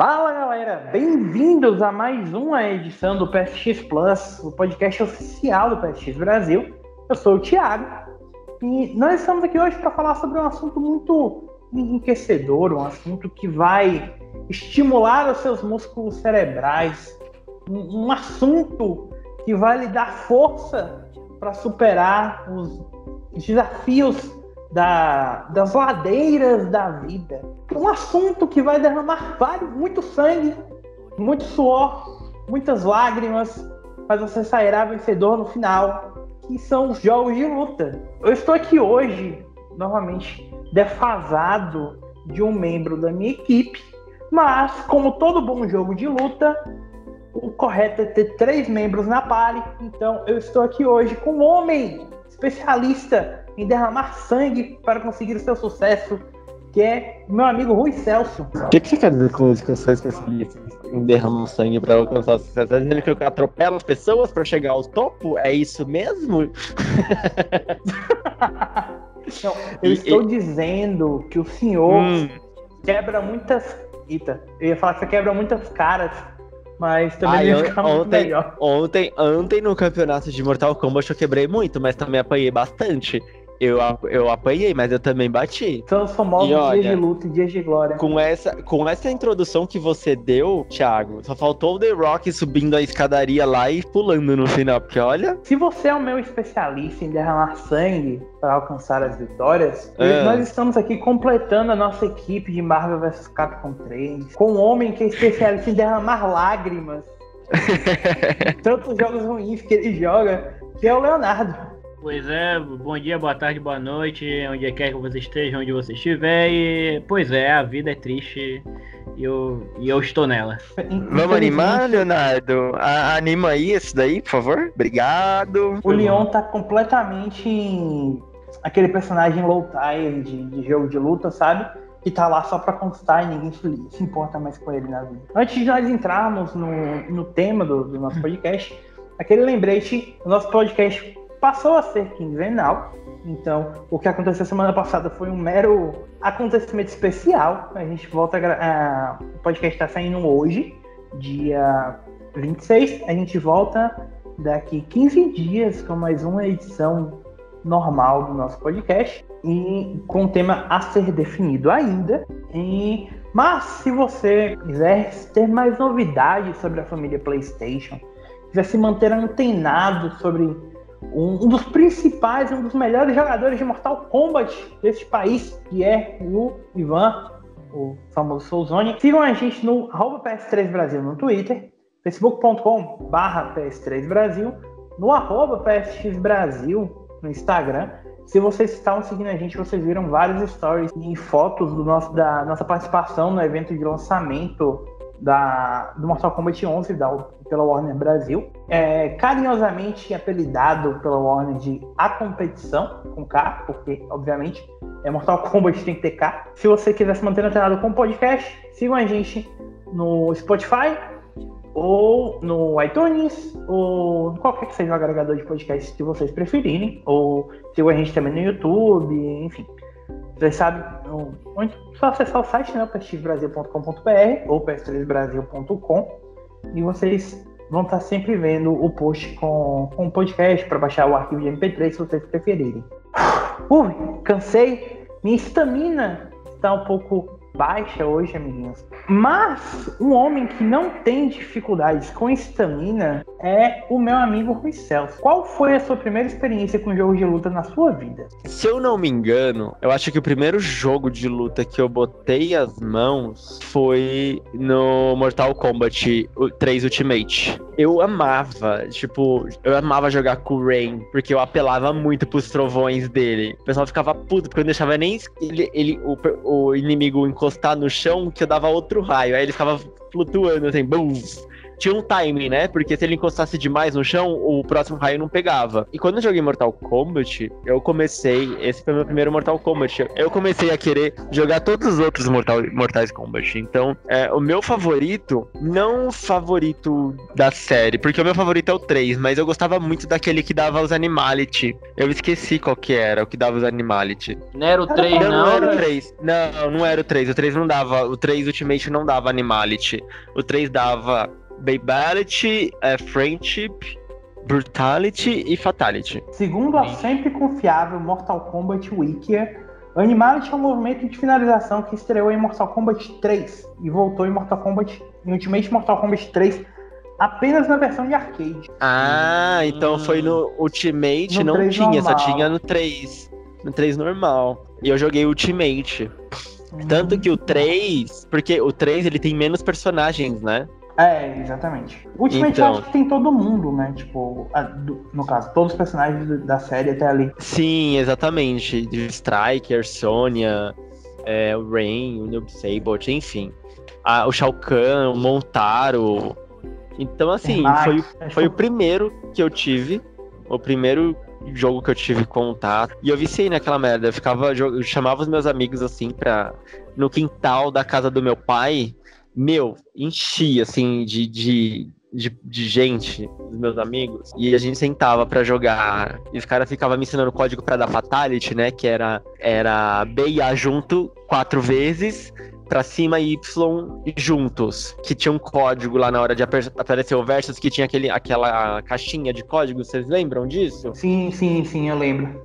Fala galera, bem-vindos a mais uma edição do PSX Plus, o podcast oficial do PSX Brasil. Eu sou o Thiago e nós estamos aqui hoje para falar sobre um assunto muito enriquecedor, um assunto que vai estimular os seus músculos cerebrais, um, um assunto que vai lhe dar força para superar os desafios da, das ladeiras da vida. Um assunto que vai derramar vários, muito sangue, muito suor, muitas lágrimas, mas você sairá vencedor no final, que são os jogos de luta. Eu estou aqui hoje, novamente, defasado de um membro da minha equipe, mas, como todo bom jogo de luta, o correto é ter três membros na pare. Então, eu estou aqui hoje com um homem especialista em derramar sangue para conseguir o seu sucesso, que é meu amigo Rui Celso. O que, que, você quer dizer com isso que especialista em derramar sangue para alcançar o sucesso? Tá dizendo que eu atropelo as pessoas para chegar ao topo? É isso mesmo? Não, eu e, estou e... dizendo que o senhor hum. quebra muitas. Eita, eu ia falar que você quebra muitas caras mas também Ai, ia ficar ontem. Ontem, ontem no campeonato de Mortal Kombat eu quebrei muito, mas também apanhei bastante. Eu, eu apanhei, mas eu também bati. São os famosos olha, dias de luta e dias de glória. Com essa, com essa introdução que você deu, Thiago, só faltou o The Rock subindo a escadaria lá e pulando no final, porque olha. Se você é o meu especialista em derramar sangue para alcançar as vitórias, é. nós estamos aqui completando a nossa equipe de Marvel vs Capcom 3 com um homem que é especialista em derramar lágrimas. Tantos jogos ruins que ele joga, que é o Leonardo. Pois é, bom dia, boa tarde, boa noite, onde quer que você esteja, onde você estiver. E, pois é, a vida é triste e eu, e eu estou nela. Vamos animar, Leonardo? A, anima aí esse daí, por favor. Obrigado. O Leon tá completamente em aquele personagem low tide de, de jogo de luta, sabe? que tá lá só para constar e ninguém se, importa mais com ele na vida. Antes de nós entrarmos no, no tema do, do nosso podcast, aquele lembrete, o nosso podcast passou a ser quinzenal. Então, o que aconteceu semana passada foi um mero acontecimento especial. A gente volta a. o podcast está saindo hoje, dia 26. A gente volta daqui 15 dias com mais uma edição normal do nosso podcast e com um tema a ser definido ainda. E, mas se você quiser ter mais novidades sobre a família PlayStation, quiser se manter antenado sobre um, um, dos principais, um dos melhores jogadores de Mortal Kombat deste país, que é o Ivan, o famoso Soulzone. Sigam a gente no PS3 Brasil no Twitter, facebook.com PS3 Brasil, no arroba PSX Brasil no Instagram. Se vocês estavam seguindo a gente, vocês viram vários stories e fotos do nosso, da nossa participação no evento de lançamento da, do Mortal Kombat 11 da, pela Warner Brasil, é carinhosamente apelidado pela Warner de A Competição, com K, porque, obviamente, é Mortal Kombat tem que ter K. Se você quiser se manter antenado com o podcast, sigam a gente no Spotify, ou no iTunes, ou qualquer que seja o agregador de podcast que vocês preferirem, ou sigam a gente também no YouTube, enfim. Vocês sabem, muito, só acessar o site, né, psxbrasil.com.br ou ps3brasil.com e vocês vão estar sempre vendo o post com, com o podcast para baixar o arquivo de MP3 se vocês preferirem. Ui, cansei. Minha estamina está um pouco baixa hoje, amiguinhos. Mas um homem que não tem dificuldades com estamina é o meu amigo Rui Celso. Qual foi a sua primeira experiência com jogo de luta na sua vida? Se eu não me engano, eu acho que o primeiro jogo de luta que eu botei as mãos foi no Mortal Kombat 3 Ultimate. Eu amava, tipo, eu amava jogar com o Rain, porque eu apelava muito pros trovões dele. O pessoal ficava puto, porque eu não deixava nem ele, ele o, o inimigo encostar no chão, que eu dava outro raio. Aí ele ficava flutuando assim, bum. Tinha um timing, né? Porque se ele encostasse demais no chão, o próximo raio não pegava. E quando eu joguei Mortal Kombat, eu comecei. Esse foi meu primeiro Mortal Kombat. Eu comecei a querer jogar todos os outros Mortal, Mortais Kombat. Então, é, o meu favorito, não o favorito da série, porque o meu favorito é o 3, mas eu gostava muito daquele que dava os Animality. Eu esqueci qual que era, o que dava os Animality. Não era o 3, Não, não. não era o 3. Não, não era o 3. O 3 não dava. O 3 Ultimate não dava Animality. O 3 dava Babality, é, Friendship, Brutality e Fatality. Segundo a sempre confiável Mortal Kombat Wikia, Animality é um movimento de finalização que estreou em Mortal Kombat 3 e voltou em Mortal Kombat em Ultimate Mortal Kombat 3 apenas na versão de arcade. Ah, então foi no Ultimate, No não 3 tinha, só normal. tinha no 3. No 3 normal. E eu joguei Ultimate. Tanto que o 3, porque o 3 ele tem menos personagens, né? É, exatamente. Ultimate Então. eu acho que tem todo mundo, né? Tipo, a- do- no caso, todos os personagens da série até ali. Sim, exatamente. Striker, Sonya, é, o Rain, o Noob Sabot, enfim. Ah, o Shao Kahn, o Montaro. Então, assim, Max, foi, acho foi que- o primeiro que eu tive. O primeiro jogo que eu tive contato. E eu viciei naquela merda. Eu ficava. Eu chamava os meus amigos assim pra. No quintal da casa do meu pai. Meu, enchia assim de, de, de, de gente, dos meus amigos. E a gente sentava pra jogar. E os caras ficavam me ensinando o código pra dar Fatality, né? Que era, era B e A junto quatro vezes. Pra cima e Y juntos. Que tinha um código lá na hora de aparecer o Versus, que tinha aquele, aquela caixinha de códigos. Vocês lembram disso? Sim, sim, sim, eu lembro.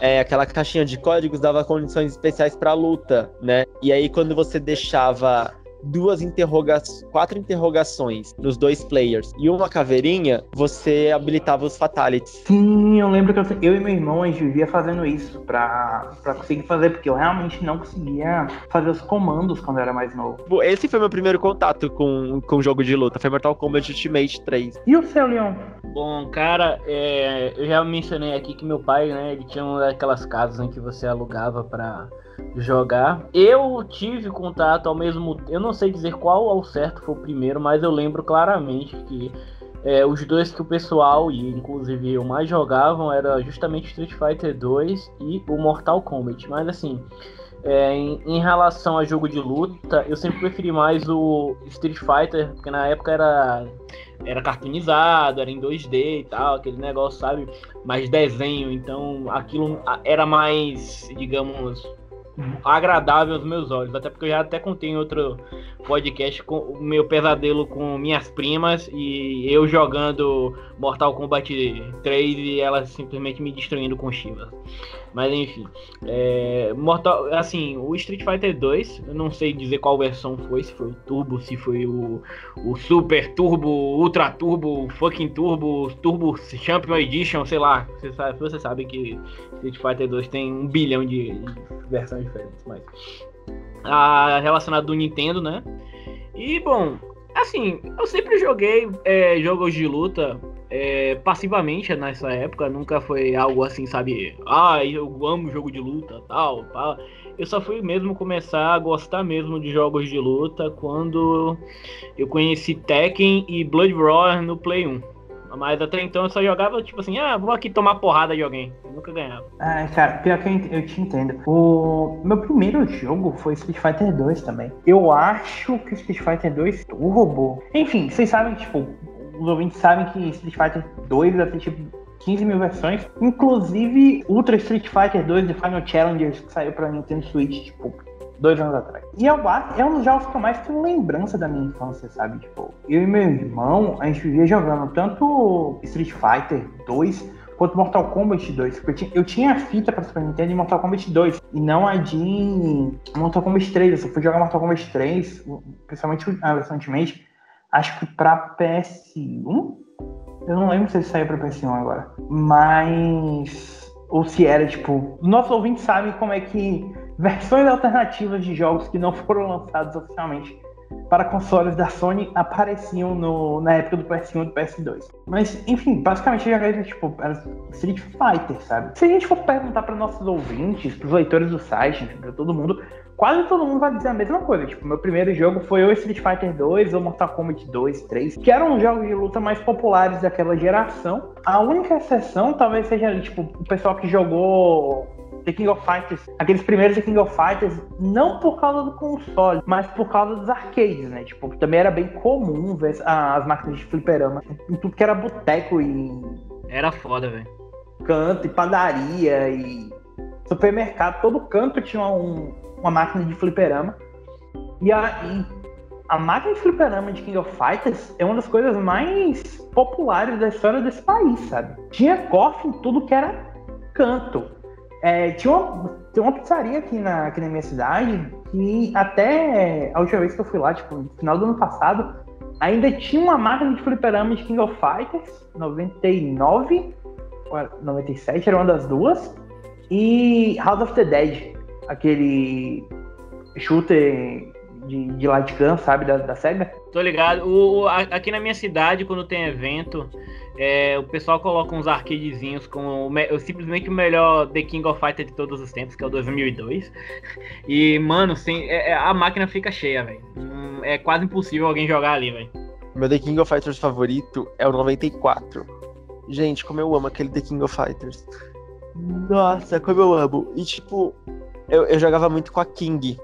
é, aquela caixinha de códigos dava condições especiais pra luta, né? E aí quando você deixava duas interrogações, quatro interrogações nos dois players e uma caveirinha, você habilitava os fatalities. Sim, eu lembro que eu, eu e meu irmão a gente vivia fazendo isso pra, pra conseguir fazer, porque eu realmente não conseguia fazer os comandos quando eu era mais novo. Esse foi meu primeiro contato com com jogo de luta, foi Mortal Kombat Ultimate 3. E o seu, Leon? Bom, cara, é, eu já mencionei aqui que meu pai, né, ele tinha uma daquelas casas em que você alugava pra jogar. Eu tive contato ao mesmo eu não sei dizer qual ao certo foi o primeiro, mas eu lembro claramente que é, os dois que o pessoal, e inclusive eu mais jogavam, era justamente Street Fighter 2 e o Mortal Kombat. Mas assim, é, em, em relação a jogo de luta, eu sempre preferi mais o Street Fighter, porque na época era era cartoonizado, era em 2D e tal, aquele negócio, sabe? Mais desenho, então aquilo era mais, digamos, agradável aos meus olhos. Até porque eu já até contei em outro podcast com o meu pesadelo com minhas primas e eu jogando Mortal Kombat 3 e elas simplesmente me destruindo com Chivas. Mas enfim, é, Mortal, assim, o Street Fighter 2, eu não sei dizer qual versão foi, se foi o Turbo, se foi o, o Super Turbo, Ultra Turbo, Fucking Turbo, Turbo Champion Edition, sei lá. Você sabe, você sabe que Street Fighter 2 tem um bilhão de, de versões diferentes, mas a relacionado do Nintendo, né? E bom, assim, eu sempre joguei é, jogos de luta é, passivamente nessa época, nunca foi algo assim, sabe? Ah, eu amo jogo de luta, tal, tal. Eu só fui mesmo começar a gostar mesmo de jogos de luta quando eu conheci Tekken e Blood Roar no Play 1. Mas até então eu só jogava tipo assim, ah, vou aqui tomar porrada de alguém. Eu nunca ganhava. Ah, cara, pior que eu, te entendo. O meu primeiro jogo foi Street Fighter 2 também. Eu acho que Street Fighter 2 Turbo. Enfim, vocês sabem, tipo, os ouvintes sabem que Street Fighter 2 vai ter tipo 15 mil versões. Inclusive Ultra Street Fighter 2 The Final Challengers, que saiu pra Nintendo Switch, tipo, dois anos atrás. E eu acho, é um dos jogos que eu mais tenho lembrança da minha infância, sabe? Tipo, eu e meu irmão, a gente vivia jogando tanto Street Fighter 2 quanto Mortal Kombat 2. Porque eu tinha, eu tinha a fita pra Super Nintendo de Mortal Kombat 2 e não a de Mortal Kombat 3. Eu só fui jogar Mortal Kombat 3, principalmente a versão Ultimate, acho que pra PS1. Eu não lembro se ele saiu pra PS1 agora. Mas. Ou se era, tipo. Nossos ouvintes sabem como é que versões alternativas de jogos que não foram lançados oficialmente para consoles da Sony apareciam no, na época do PS1 e do PS2. Mas, enfim, basicamente joguei tipo, era Street Fighter, sabe? Se a gente for perguntar para nossos ouvintes, para os leitores do site, para todo mundo, quase todo mundo vai dizer a mesma coisa. Tipo, meu primeiro jogo foi ou Street Fighter 2 ou Mortal Kombat 2, 3, que eram os jogos de luta mais populares daquela geração. A única exceção talvez seja, tipo, o pessoal que jogou The King of Fighters, aqueles primeiros The King of Fighters, não por causa do console, mas por causa dos arcades, né? Tipo, também era bem comum ver as máquinas de fliperama em tudo que era boteco e. Era foda, velho. Canto e padaria e supermercado, todo canto tinha um, uma máquina de fliperama. E a, e a máquina de fliperama de King of Fighters é uma das coisas mais populares da história desse país, sabe? Tinha cofre em tudo que era canto. É, tinha, uma, tinha uma pizzaria aqui na, aqui na minha cidade que até a última vez que eu fui lá, tipo, no final do ano passado, ainda tinha uma máquina de fliperama de King of Fighters, 99, 97, era uma das duas, e House of the Dead, aquele shooter de, de light gun, sabe, da, da SEGA. Tô ligado. O, o, aqui na minha cidade, quando tem evento, é, o pessoal coloca uns arcadezinhos com o, simplesmente o melhor The King of Fighters de todos os tempos, que é o 2002. E, mano, sim, é, é, a máquina fica cheia, velho. Hum, é quase impossível alguém jogar ali, velho. Meu The King of Fighters favorito é o 94. Gente, como eu amo aquele The King of Fighters. Nossa, como eu amo. E, tipo, eu, eu jogava muito com a King.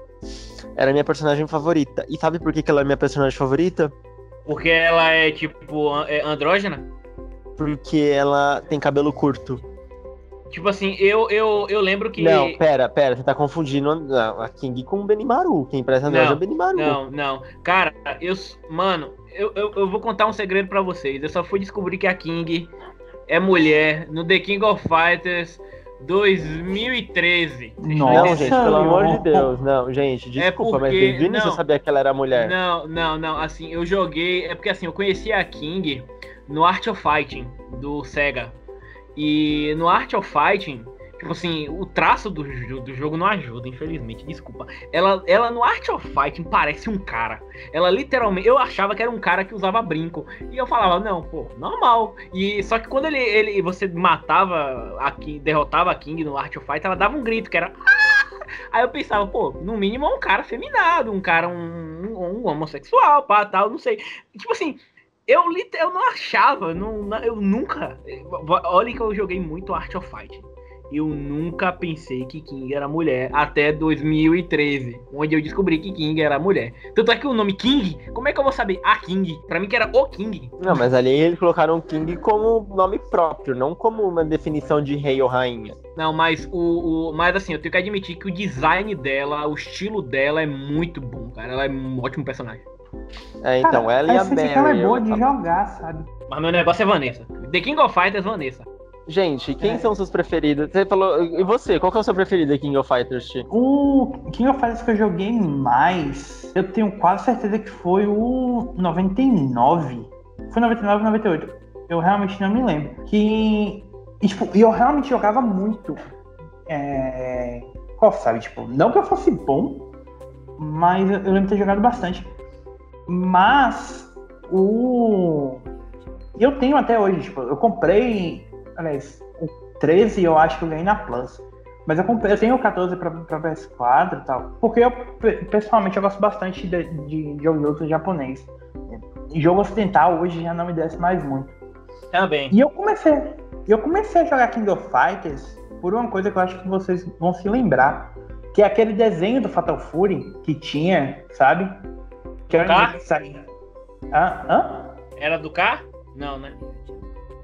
Era a minha personagem favorita. E sabe por que, que ela é minha personagem favorita? Porque ela é, tipo, é andrógena? Porque ela tem cabelo curto. Tipo assim, eu, eu, eu lembro que. Não, pera, pera, você tá confundindo a King com o Benimaru. Quem presta andrógeno é o Benimaru. Não, não. Cara, eu. Mano, eu, eu, eu vou contar um segredo para vocês. Eu só fui descobrir que a King é mulher no The King of Fighters 2013. Nossa, não, gente, pelo amor de Deus. Não, gente, desculpa, é porque, mas desde o início eu sabia que ela era mulher. Não, não, não. Assim, eu joguei. É porque assim, eu conheci a King no Art of Fighting do Sega. E no Art of Fighting, Tipo assim, o traço do, do jogo não ajuda, infelizmente, desculpa. Ela, ela no Art of Fighting parece um cara. Ela literalmente. Eu achava que era um cara que usava brinco. E eu falava, não, pô, normal. E só que quando ele, ele você matava a King, derrotava a King no Art of Fight, ela dava um grito que era. Ah! Aí eu pensava, pô, no mínimo é um cara feminado, um cara, um, um, um homossexual, pá, tal, não sei. Tipo assim, eu, eu não achava, não, eu nunca. Olha que eu joguei muito Art of Fight eu nunca pensei que King era mulher até 2013, onde eu descobri que King era mulher. Tanto é que o nome King, como é que eu vou saber a King? Pra mim que era o King. Não, mas ali eles colocaram King como nome próprio, não como uma definição de rei ou rainha. Não, mas o, o mas assim, eu tenho que admitir que o design dela, o estilo dela é muito bom, cara. Ela é um ótimo personagem. É, então, cara, ela e a Mary. ela é boa de jogar, sabe? Mas meu negócio é Vanessa. The King of Fighters, Vanessa. Gente, quem é. são seus preferidos? Você falou. E você, qual que é o seu preferido King of Fighters? O King of Fighters que eu joguei mais, eu tenho quase certeza que foi o 99. Foi 99 ou 98. Eu realmente não me lembro. Que. E, tipo, eu realmente jogava muito. É. Qual sabe? Tipo, não que eu fosse bom, mas eu lembro de ter jogado bastante. Mas o. Eu tenho até hoje, tipo, eu comprei Aliás, o 13 eu acho que eu ganhei na Plus. Mas eu, comprei, eu tenho o 14 pra, pra PS4 e tal. Porque eu, pessoalmente, eu gosto bastante de, de, de jogo japonês. Jogo ocidental hoje já não me desce mais muito. Também. E eu comecei. Eu comecei a jogar King of Fighters por uma coisa que eu acho que vocês vão se lembrar. Que é aquele desenho do Fatal Fury que tinha, sabe? Que era que saía. Ah, hã? Era do K? Não, né?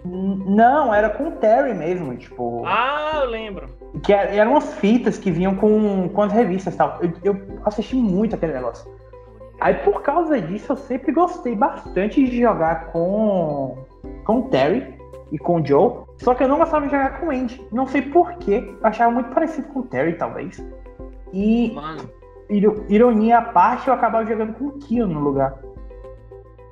Não, era com o Terry mesmo, tipo. Ah, eu lembro. Que eram umas fitas que vinham com, com as revistas e tal. Eu, eu assisti muito aquele negócio. Aí por causa disso eu sempre gostei bastante de jogar com, com o Terry e com o Joe. Só que eu não gostava de jogar com o Andy. Não sei porquê. Eu achava muito parecido com o Terry, talvez. E. Mano. Ironia à parte, eu acabava jogando com o Kio no lugar.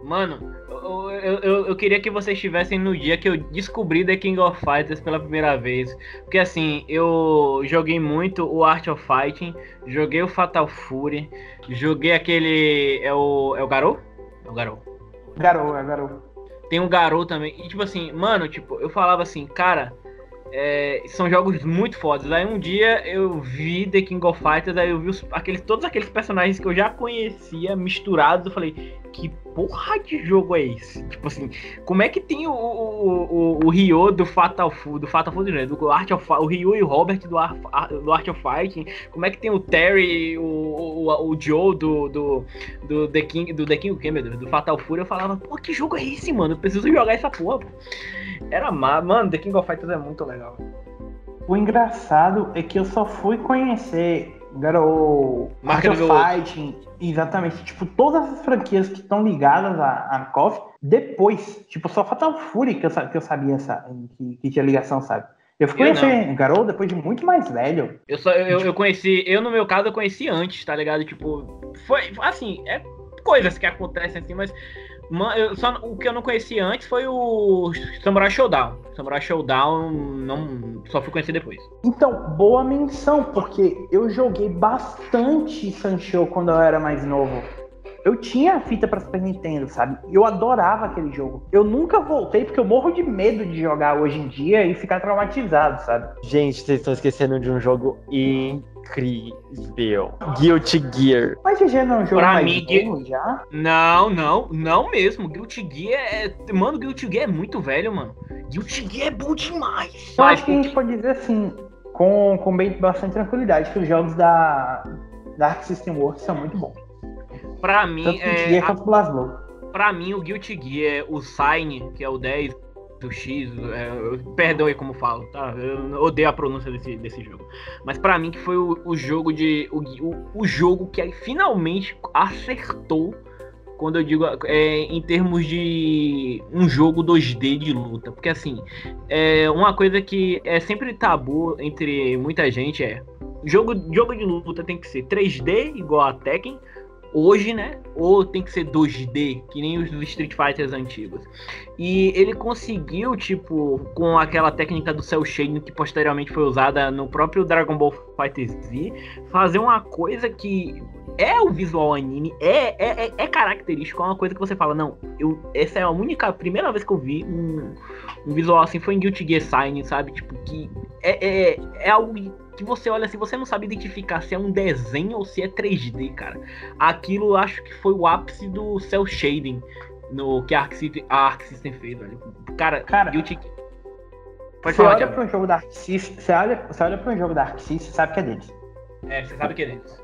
Mano, eu, eu, eu, queria que vocês estivessem no dia que eu descobri The King of Fighters pela primeira vez. Porque assim, eu joguei muito o Art of Fighting, joguei o Fatal Fury, joguei aquele. É o. É o Garou? É o Garou. Garou, é Garou. Tem um Garou também. E tipo assim, mano, tipo, eu falava assim, cara é, são jogos muito fodas. Aí um dia eu vi The King of Fighters, aí eu vi os, aqueles, todos aqueles personagens que eu já conhecia misturados. Eu falei, que porra de jogo é esse? Tipo assim, como é que tem o, o, o, o Ryo do Fatal Fury, do Fatal Fury, né? Do Art of o Ryo e o Robert do, Ar, do Art of Fighting? Como é que tem o Terry, o, o, o Joe do, do, do The King, do The King, o que? Do Fatal Fury? Eu falava, pô, que jogo é esse, mano? Eu preciso jogar essa porra. Era má. Mano, The King of Fighters é muito legal. O engraçado é que eu só fui conhecer Garou, Mark of Fighting, exatamente, tipo, todas as franquias que estão ligadas a, a KOF depois. Tipo, só Fatal Fury que eu, que eu sabia essa, que, que tinha ligação, sabe? Eu fui conhecer Garou depois de muito mais velho. Eu, só, eu, eu conheci, eu no meu caso, eu conheci antes, tá ligado? Tipo, foi assim, é coisas que acontecem assim, mas eu, só, o que eu não conhecia antes foi o Samurai Showdown. Samurai Showdown não, só fui conhecer depois. Então, boa menção, porque eu joguei bastante Sancho quando eu era mais novo. Eu tinha a fita para Super Nintendo, sabe? Eu adorava aquele jogo. Eu nunca voltei porque eu morro de medo de jogar hoje em dia e ficar traumatizado, sabe? Gente, vocês estão esquecendo de um jogo incrível. Guilty Gear. Mas GG não é um jogo pra mais mim, novo já? Não, não, não mesmo. Guilty Gear é. Mano, Guilty Gear é muito velho, mano. Guilty Gear é bom demais. Eu acho que a gente pode dizer assim, com, com bem, bastante tranquilidade, que os jogos da Dark System Works são muito bons. Pra mim, Tanto é. Gear a... Pra mim, o Guilty Gear, o Sign, que é o 10 do X, é, perdão aí como falo, tá? Eu odeio a pronúncia desse, desse jogo. Mas para mim que foi o, o jogo de. O, o, o, jogo que aí finalmente acertou. Quando eu digo é, em termos de um jogo 2D de luta. Porque assim, é uma coisa que é sempre tabu entre muita gente é. Jogo, jogo de luta tem que ser 3D, igual a Tekken, hoje, né? Ou tem que ser 2D, que nem os Street Fighters antigos. E ele conseguiu, tipo, com aquela técnica do cel shading que posteriormente foi usada no próprio Dragon Ball Fighter Z, fazer uma coisa que é o visual anime, é, é, é, é característico, é uma coisa que você fala, não, eu, essa é a única, a primeira vez que eu vi um, um visual assim foi em Guilty Gear Sign, sabe? Tipo, que é, é, é algo que você olha assim, você não sabe identificar se é um desenho ou se é 3D, cara. Aquilo acho que foi o ápice do cel shading no que a Arc System, a Arc System fez, velho. Cara, cara Guilty... Pode você falar, olha para um jogo da Arc System, você olha, você olha para um jogo da Arc System, sabe que é deles. É, você sabe que é deles.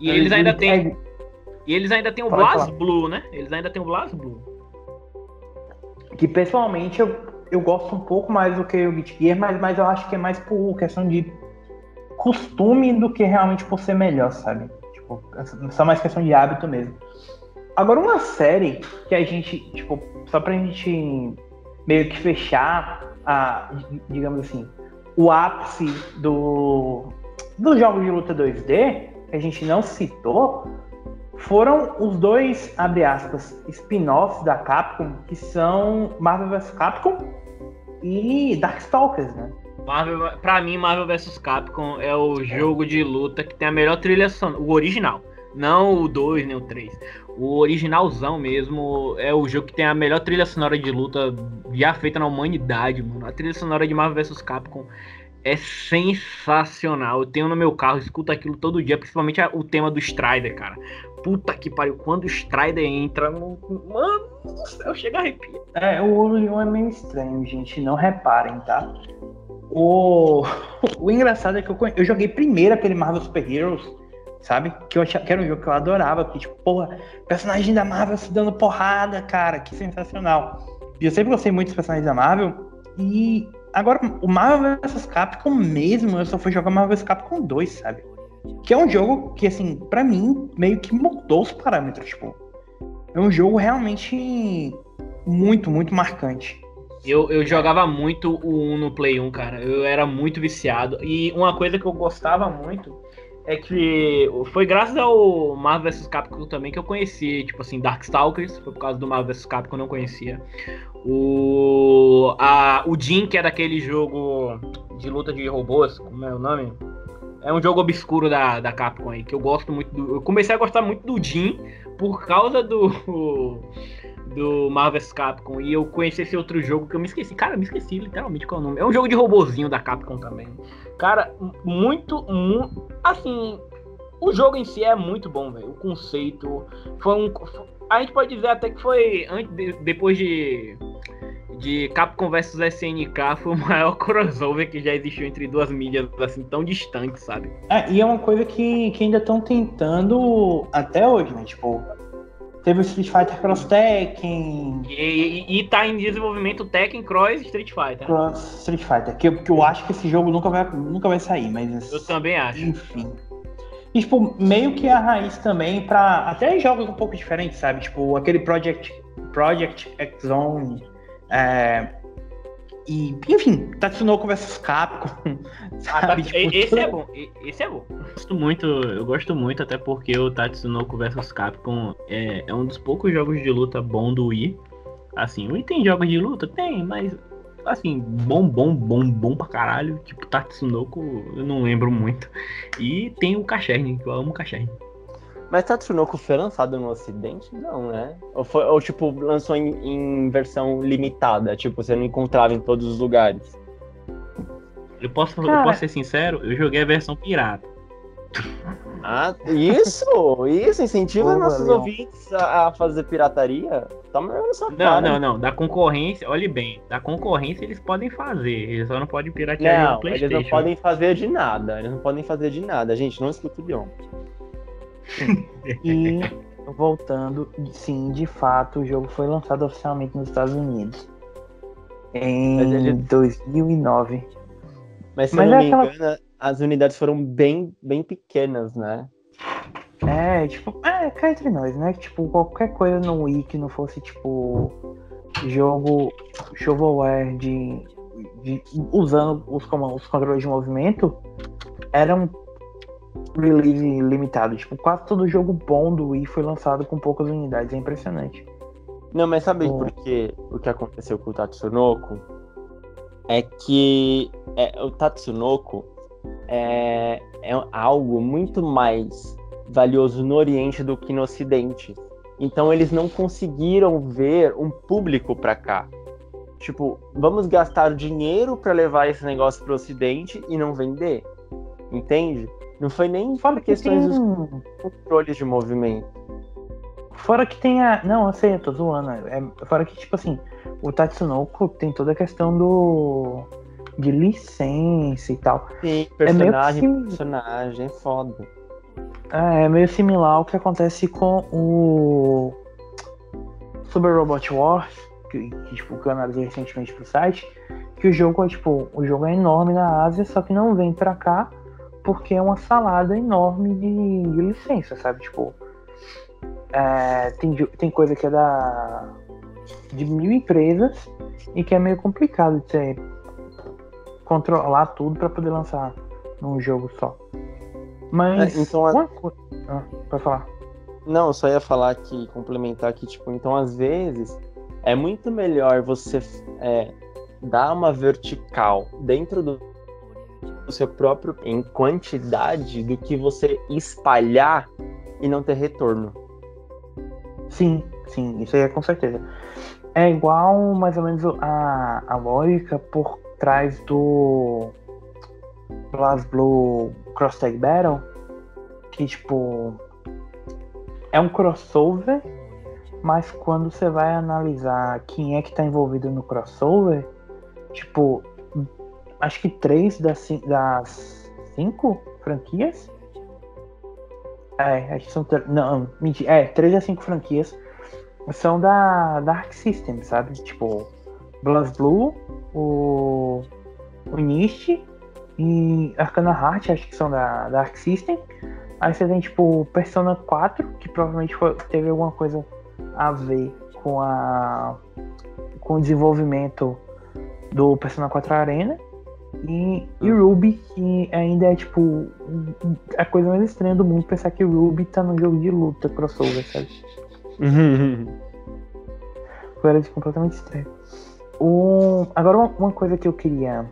E é, eles ainda têm é... E eles ainda têm o Blast Blue, né? Eles ainda têm o Blast Blue. Que pessoalmente eu eu gosto um pouco mais do que o Guilty Gear, mas, mas eu acho que é mais por questão de costume do que realmente por ser melhor, sabe? Tipo, só mais questão de hábito mesmo. Agora, uma série que a gente, tipo, só pra gente meio que fechar a, digamos assim, o ápice do, dos jogos de luta 2D, que a gente não citou, foram os dois, abre aspas, spin-offs da Capcom, que são Marvel vs Capcom e Darkstalkers, né? Marvel, pra mim, Marvel vs Capcom é o jogo de luta que tem a melhor trilha sonora, o original. Não o 2 nem o 3. O originalzão mesmo é o jogo que tem a melhor trilha sonora de luta já feita na humanidade, mano. A trilha sonora de Marvel vs Capcom é sensacional. Eu tenho no meu carro, escuto aquilo todo dia, principalmente o tema do Strider, cara. Puta que pariu, quando o Strider entra, no... mano do céu, chega a arrepia. É, o Leon é meio estranho, gente, não reparem, tá? O, o engraçado é que eu, eu joguei primeiro aquele Marvel Super Heroes, sabe? Que eu achava que era um jogo que eu adorava, porque, tipo, porra, personagem da Marvel se dando porrada, cara, que sensacional. E eu sempre gostei muito dos personagens da Marvel, e agora o Marvel vs Capcom mesmo, eu só fui jogar Marvel vs Capcom 2, sabe? Que é um jogo que, assim, para mim, meio que mudou os parâmetros. Tipo, é um jogo realmente muito, muito marcante. Eu, eu jogava muito o 1 no Play 1, cara. Eu era muito viciado. E uma coisa que eu gostava muito é que foi graças ao Marvel vs Capcom também que eu conheci, tipo assim, Darkstalkers, foi por causa do Marvel vs Capcom que eu não conhecia. O, a, o Jin, que é daquele jogo de luta de robôs, como é o nome? É um jogo obscuro da, da Capcom aí, que eu gosto muito do. Eu comecei a gostar muito do Jin por causa do. Do Marvel vs Capcom. E eu conheci esse outro jogo que eu me esqueci. Cara, eu me esqueci literalmente qual é o nome. É um jogo de robozinho da Capcom também. Cara, muito. Assim, o jogo em si é muito bom, velho. O conceito. Foi um. A gente pode dizer até que foi. Antes, de, depois de. De Capcom vs SNK foi o maior crossover que já existiu entre duas mídias assim tão distantes, sabe? É, e é uma coisa que, que ainda estão tentando até hoje, né? Tipo, Teve o Street Fighter Cross Tekken. E, e, e tá em desenvolvimento Tekken Cross Street Fighter. Cross Street Fighter. Que, que eu acho que esse jogo nunca vai, nunca vai sair, mas. Eu também acho. Enfim. E, tipo, meio que a raiz também pra. Até jogos um pouco diferentes, sabe? Tipo, aquele Project, Project X Zone. É, e, enfim, Tatsunoko vs Capcom. Sabe? Ah, tipo, esse é bom. Esse é bom. Eu gosto muito, eu gosto muito, até porque o Tatsunoko vs Capcom é, é um dos poucos jogos de luta bom do Wii. Assim, o Wii tem jogos de luta? Tem, mas assim, bom, bom, bom, bom pra caralho. Tipo, Tatsunoko, eu não lembro muito. E tem o Kachern, que eu amo o Kachern. Mas Tatsunoko foi lançado no ocidente? Não, né? Ou, foi, ou tipo, lançou em, em, versão limitada? Tipo, você não encontrava em todos os lugares? Eu posso, eu posso ser sincero, eu joguei a versão pirata. Ah, isso! Isso, incentiva Pô, nossos Leon. ouvintes a, a, fazer pirataria. Toma na sua Não, não, não. Da concorrência, olhe bem, da concorrência eles podem fazer. Eles só não podem piratear não, no Playstation. Eles não podem fazer de nada. Eles não podem fazer de nada. Gente, não escuta o Leon. e voltando, sim, de fato, o jogo foi lançado oficialmente nos Estados Unidos em ele... 2009. Mas se Mas não é me aquela... engano, as unidades foram bem, bem pequenas, né? É, tipo, é, cá entre nós, né? Tipo, qualquer coisa no Wii que não fosse, tipo, jogo shovelware de, de usando os, como, os controles de movimento, era um release limitado. Tipo, quase todo jogo bom do Wii foi lançado com poucas unidades. É impressionante. Não, mas sabe por que o que aconteceu com o Tatsunoko? É que é, o Tatsunoko é, é algo muito mais valioso no Oriente do que no Ocidente. Então eles não conseguiram ver um público para cá. Tipo, vamos gastar dinheiro para levar esse negócio para o Ocidente e não vender. Entende? Não foi nem Fora que questões tem... dos controles de movimento. Fora que tem a. Não, eu sei, eu tô zoando. É... Fora que, tipo assim, o Tatsunoko tem toda a questão do. de licença e tal. Sim, personagem, é meio... personagem, é foda. É, é meio similar ao que acontece com o. Super Robot Wars, que, que, tipo, que eu analisei recentemente pro site, que o jogo é, tipo, o jogo é enorme na Ásia, só que não vem pra cá porque é uma salada enorme de, de licença, sabe? Tipo, é, tem, tem coisa que é da de mil empresas e que é meio complicado de você controlar tudo para poder lançar num jogo só. Mas é, então, a... ah, pode falar. Não, eu só ia falar que complementar que tipo, então às vezes é muito melhor você é, dar uma vertical dentro do seu próprio em quantidade do que você espalhar e não ter retorno. Sim, sim, isso aí é com certeza. É igual mais ou menos a, a lógica por trás do BlazBlue Cross Tag Battle, que tipo é um crossover, mas quando você vai analisar quem é que está envolvido no crossover, tipo, acho que três das, das cinco franquias. É, acho que são. Não, mentira. É, três das cinco franquias são da Dark System, sabe? Tipo, BlazBlue, o. O Nist e Arcana Heart, acho que são da Dark System. Aí você tem, tipo, Persona 4, que provavelmente foi, teve alguma coisa a ver com a. com o desenvolvimento do Persona 4 Arena. E, e Ruby, que ainda é tipo a coisa mais estranha do mundo pensar que Ruby tá no jogo de luta crossover, sabe? Foi completamente estranho. O... Agora, uma, uma coisa que eu queria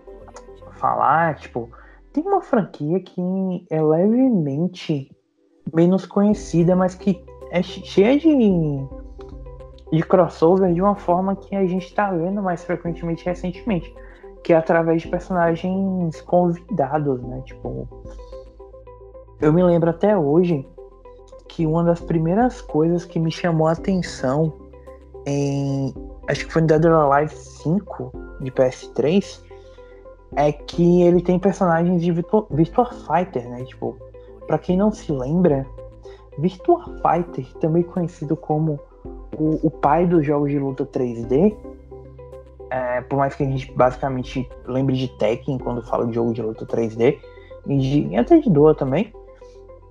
falar, tipo, tem uma franquia que é levemente menos conhecida, mas que é cheia de, de crossover de uma forma que a gente tá vendo mais frequentemente recentemente que é através de personagens convidados, né? Tipo, eu me lembro até hoje que uma das primeiras coisas que me chamou a atenção em acho que foi no Dead or Alive 5 de PS3 é que ele tem personagens de Virtua, Fighter, né? Tipo, para quem não se lembra, Virtua Fighter, também conhecido como o, o pai dos jogos de luta 3D, é, por mais que a gente basicamente lembre de Tekken quando fala de jogo de luta 3D, e, de, e até de Doa também,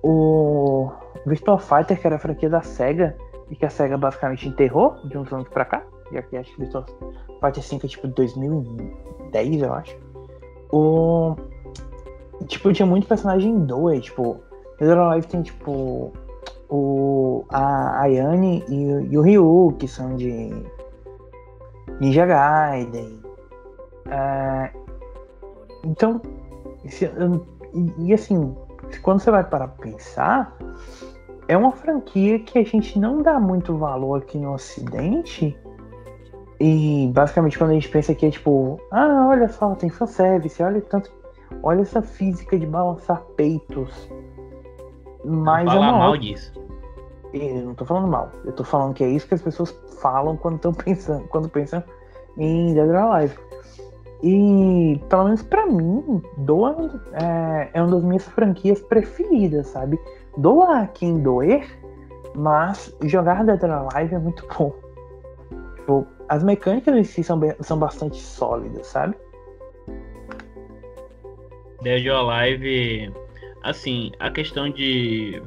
o Virtua Fighter, que era a franquia da SEGA, e que a SEGA basicamente enterrou de uns anos pra cá, já que acho que Virtua Fighter 5 é tipo 2010, eu acho. O. Tipo, tinha muito personagem Doa, tipo, Dead or Alive tem tipo o, a Ayane e, e o Ryu, que são de Ninja Gaiden. É, então, e, e, assim, quando você vai parar pra pensar, é uma franquia que a gente não dá muito valor aqui no Ocidente. E basicamente quando a gente pensa que é tipo, ah, olha só, tem fanservice, olha tanto. Olha essa física de balançar peitos. Mas não é uma mal disso. Eu não tô falando mal. Eu tô falando que é isso que as pessoas falam quando estão pensando, quando pensam em Dead or Alive. E pelo menos para mim, Doa é, é, uma das minhas franquias preferidas, sabe? Doa quem doer, mas jogar Dead or Alive é muito bom. Tipo, as mecânicas em si são, são bastante sólidas, sabe? Dead or Alive, assim, a questão de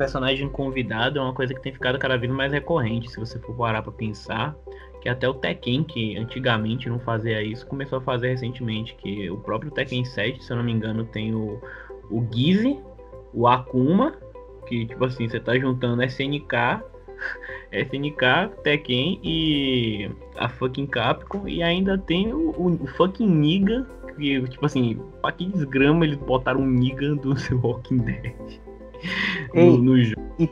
personagem convidado é uma coisa que tem ficado cada vez mais recorrente, se você for parar pra pensar. Que até o Tekken, que antigamente não fazia isso, começou a fazer recentemente. Que o próprio Tekken 7, se eu não me engano, tem o, o Gizzy, o Akuma, que tipo assim, você tá juntando SNK, SNK, Tekken e a fucking Capcom, e ainda tem o, o, o fucking Niga, que tipo assim, pra que desgrama eles botaram um Niga do seu Walking Dead. Ei, no, no jogo. E,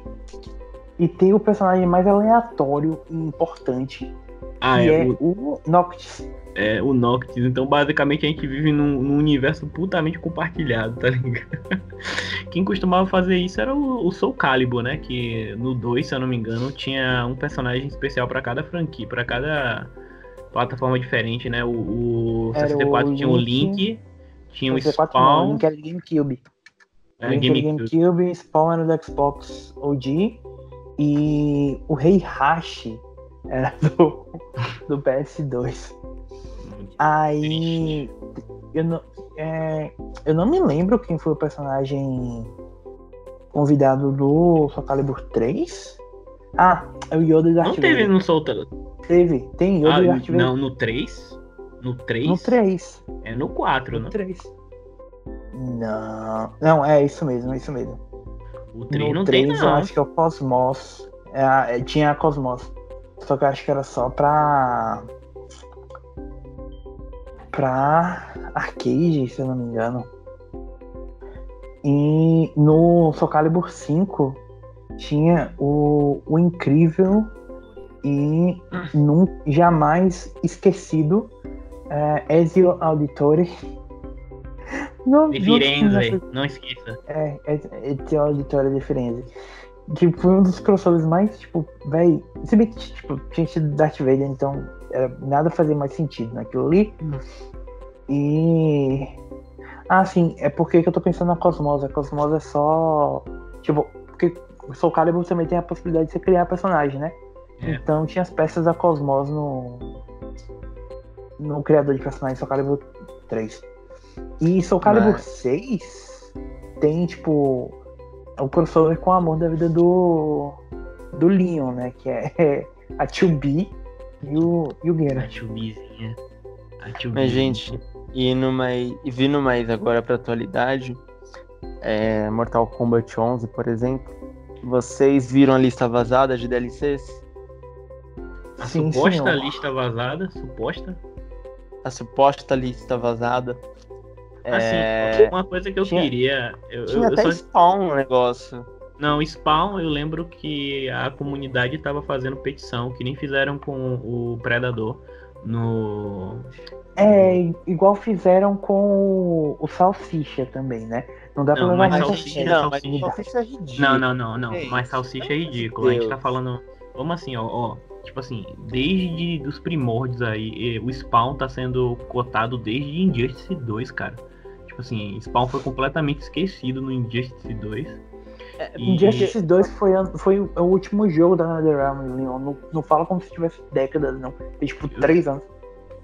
e tem o personagem mais aleatório e importante. Ah, que é, é o, o Noctis. é o Noctis. Então, basicamente, a gente vive num, num universo putamente compartilhado, tá ligado? Quem costumava fazer isso era o, o Soul Calibur, né? Que no 2, se eu não me engano, tinha um personagem especial pra cada franquia, pra cada plataforma diferente, né? O, o Era 64 o tinha o Link, tinha o 64 não, Spawn, Link era GameCube. É, GameCube. GameCube, Spawn era do Xbox OG e o Rei Hashi era do, do PS2. Aí eu não, é, eu não me lembro quem foi o personagem convidado do Soul Calibur 3. Ah, é o Yoda Darth Não teve no Soul Teve, tem Yoda Ah, não, no 3? No 3? no 3. É no 4, No né? 3. Não, não, é isso mesmo, é isso mesmo. O 3 no não tem, 3 não. eu acho que é o Cosmos. É, é, tinha a Cosmos. Só que eu acho que era só pra. Pra arcade, se eu não me engano. E no Soul Calibur 5 tinha o, o incrível e num, jamais esquecido é, Ezio Auditore. No- De Firenze, não esqueça. é, é, é de auditório de Firenze. Que foi um dos crossovers mais, tipo, véi. Se bem que, tipo, tinha sido Darth Vader, então era, nada fazia mais sentido naquilo ali. E. Ah, sim, é porque que eu tô pensando na Cosmos. A Cosmos é só. Tipo, porque o Soul Calibur também tem a possibilidade de você criar personagem, né? É. Então tinha as peças da Cosmos no. No criador de personagens Soul Calibur 3. E Soul Calibur Mas- 6 tem, tipo, o crossover com o amor da vida do. do Leon, né? Que é a 2B e o, e o A Geralt. chubizinha. A chubizinha. Mas, gente, E, e vindo mais agora pra atualidade, é, Mortal Kombat 11, por exemplo, vocês viram a lista vazada de DLCs? A Sim, suposta senhor. lista vazada, suposta. A suposta lista vazada. Assim, É, uma coisa que eu tinha- queria. Eu, eu- tinha eu até só- spawn o negócio. Não, Spawn, eu lembro que a comunidade tava fazendo petição, que nem fizeram com o Predador no. É igual fizeram com o, o Salsicha também, né? Não dá pra Não, levar mas mais Salsicha- sério. Não, Salsicha- Salsicha é ridículo. Não, não, não, não. Que Mas salsicha é ridículo. A gente tá Deus. falando. Vamos assim, ó, ó. Tipo assim, desde os primórdios aí, o Spawn tá sendo cotado desde Injustice 2, cara. Tipo assim, Spawn foi completamente esquecido no Injustice 2. E- Injustice 2 foi, foi o o último jogo da NetherRealm, Leon. Não, não fala como se tivesse décadas, não. Tem tipo três anos.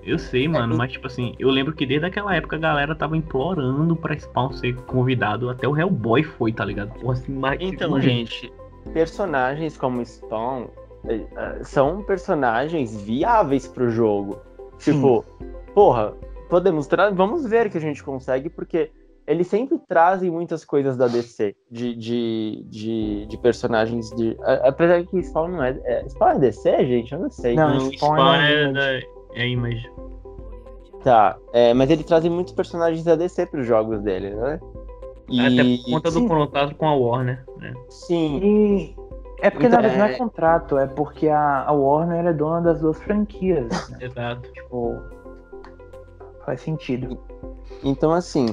Eu sei, mano, mas tipo assim, eu lembro que desde aquela época a galera tava implorando pra Spawn ser convidado. Até o Hellboy foi, tá ligado? Porra, assim, mas, Então, gente, personagens como Spawn eh, eh, são personagens viáveis pro jogo. Tipo, porra, podemos tra vamos ver que a gente consegue, porque eles sempre trazem muitas coisas da DC, de, de, de, de personagens de. Apesar que Spawn não é, é. Spawn é DC, gente? Eu não sei. Não, o Spawn Spawn é é, da, é Image. Tá, é, mas ele trazem muitos personagens da DC pros jogos dele, né? E... Até por conta do sim. contrato com a Warner, né? Sim, E é porque Então, na verdade não é- é contrato, é porque a, a Warner é dona das duas franquias. né? Exato. Tipo, faz sentido. Então, assim,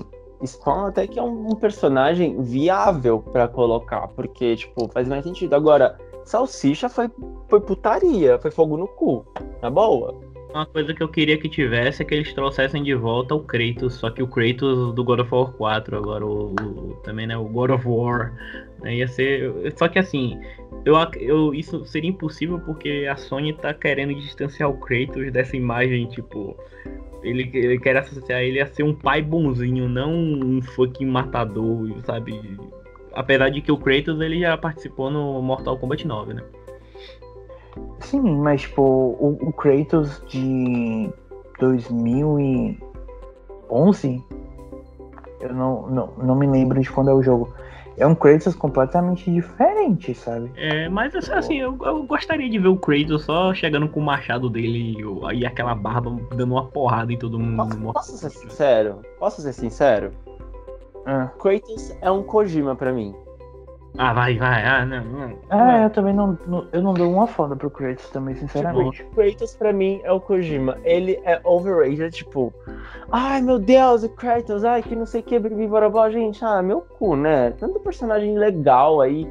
Spawn até que é um, um personagem viável pra colocar, porque, tipo, faz mais sentido. Agora, Salsicha foi, foi putaria, foi fogo no cu, na boa. Uma coisa que eu queria que tivesse é que eles trouxessem de volta o Kratos, só que o Kratos do God of War 4, agora o, o- também, né, o God of War, né, ia ser, só que assim, eu, eu isso seria impossível porque a Sony tá querendo distanciar o Kratos dessa imagem, tipo, ele, ele quer associar ele a ser um pai bonzinho, não um fucking matador, sabe? Apesar de que o Kratos ele já participou no Mortal Kombat 9, né? Sim, mas tipo, o, o Kratos de 2011, eu não, não, não me lembro de quando é o jogo. É um Kratos completamente diferente, sabe? É, mas assim, assim, eu, eu gostaria de ver o Kratos só chegando com o machado dele e, e aquela barba dando uma porrada em todo mundo. Posso, posso ser sincero? Posso ser sincero? Ah, Kratos é um Kojima pra mim. Ah, vai, vai. Ah, não, não. É, eu também não, não- eu não dou uma foda pro Kratos também, sinceramente. Kratos pra mim é o Kojima. Ele é overrated, tipo, ai meu Deus, o Kratos, ai que não sei o que, blá, blá, gente, ah, meu cu, né? Tanto personagem legal aí,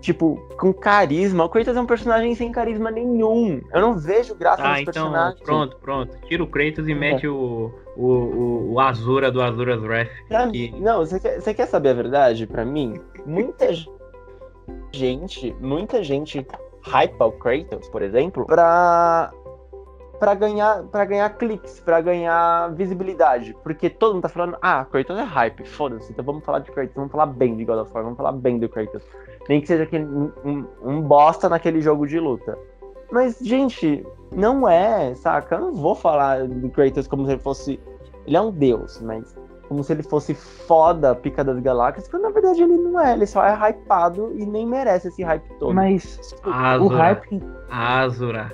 tipo, com carisma. O Kratos é um personagem sem carisma nenhum. Eu não vejo graça Ah, nos então, personagens. pronto, pronto. Tira o Kratos e É. mete o, o, o, o Azura do Azura's Wrath. Que- Não, você quer, você quer saber a verdade? Pra mim, muita gente, muita gente hypa o Kratos, por exemplo, pra, pra, ganhar, pra ganhar cliques, pra ganhar visibilidade. Porque todo mundo tá falando, ah, Kratos é hype, foda-se, então vamos falar de Kratos, vamos falar bem de God of War, vamos falar bem do Kratos. Nem que seja aquele, um- um bosta naquele jogo de luta. Mas, gente, não é, saca? Eu não vou falar do Kratos como se ele fosse. Ele é um deus, mas como se ele fosse foda, pica das galáxias, quando na verdade ele não é, ele só é hypado e nem merece esse hype todo. Mas o Azura. hype. Azura.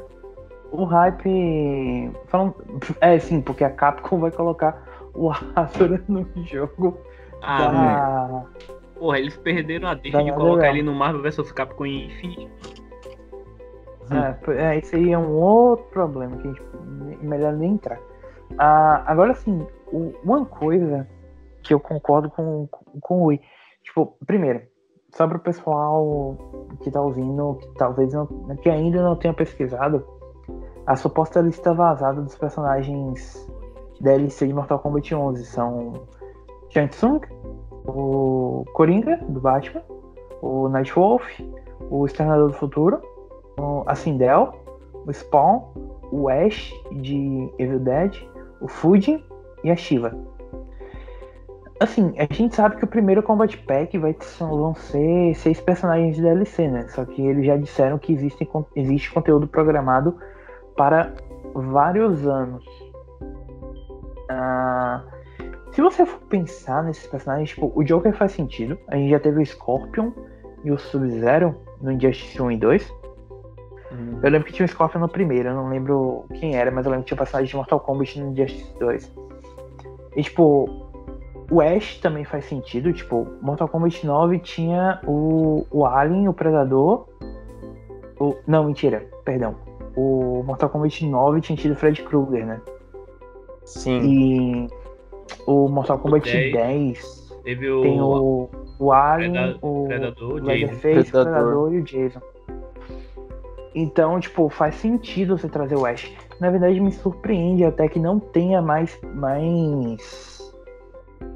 O hype. Falando, é sim, porque a Capcom vai colocar o Azura no jogo Ah, da. porra, eles perderam a deixa de colocar ele no Marvel vs Capcom Infinity. É, é, esse aí é um outro problema que a gente melhor nem entrar. Ah, agora sim, o- uma coisa que eu concordo com, com o Rui. Tipo, primeiro, só para o pessoal que tá ouvindo, que talvez não, que ainda não tenha pesquisado, a suposta lista vazada dos personagens DLC de Mortal Kombat 11 são Shang Tsung, o Coringa, do Batman, o Nightwolf, o Exterminador do Futuro, a Sindel, o Spawn, o Ash de Evil Dead, o Fujin e a Shiva. Assim, a gente sabe que o primeiro Combat Pack vai são- vão ser seis personagens de DLC, né? Só que eles já disseram que existem, existe conteúdo programado para vários anos. Ah, se você for pensar nesses personagens, tipo, o Joker faz sentido. A gente já teve o Scorpion e o Sub-Zero no Injustice 1 e 2. Uhum. Eu lembro que tinha o Scorpion no primeiro, eu não lembro quem era, mas eu lembro que tinha personagem de Mortal Kombat no Injustice 2. E tipo, o Ash também faz sentido, tipo, Mortal Kombat 9 tinha o, o Alien, o Predador. O, não, mentira, perdão. O Mortal Kombat 9 tinha tido o Fred Krueger, né? Sim. E o Mortal Kombat 10, 10 Teve o. tem o, o Alien, Preda- o Predador, o Jason. Leatherface, o Predador. Predador e o Jason. Então, tipo, faz sentido você trazer o Ash. Na verdade, me surpreende até que não tenha mais, mais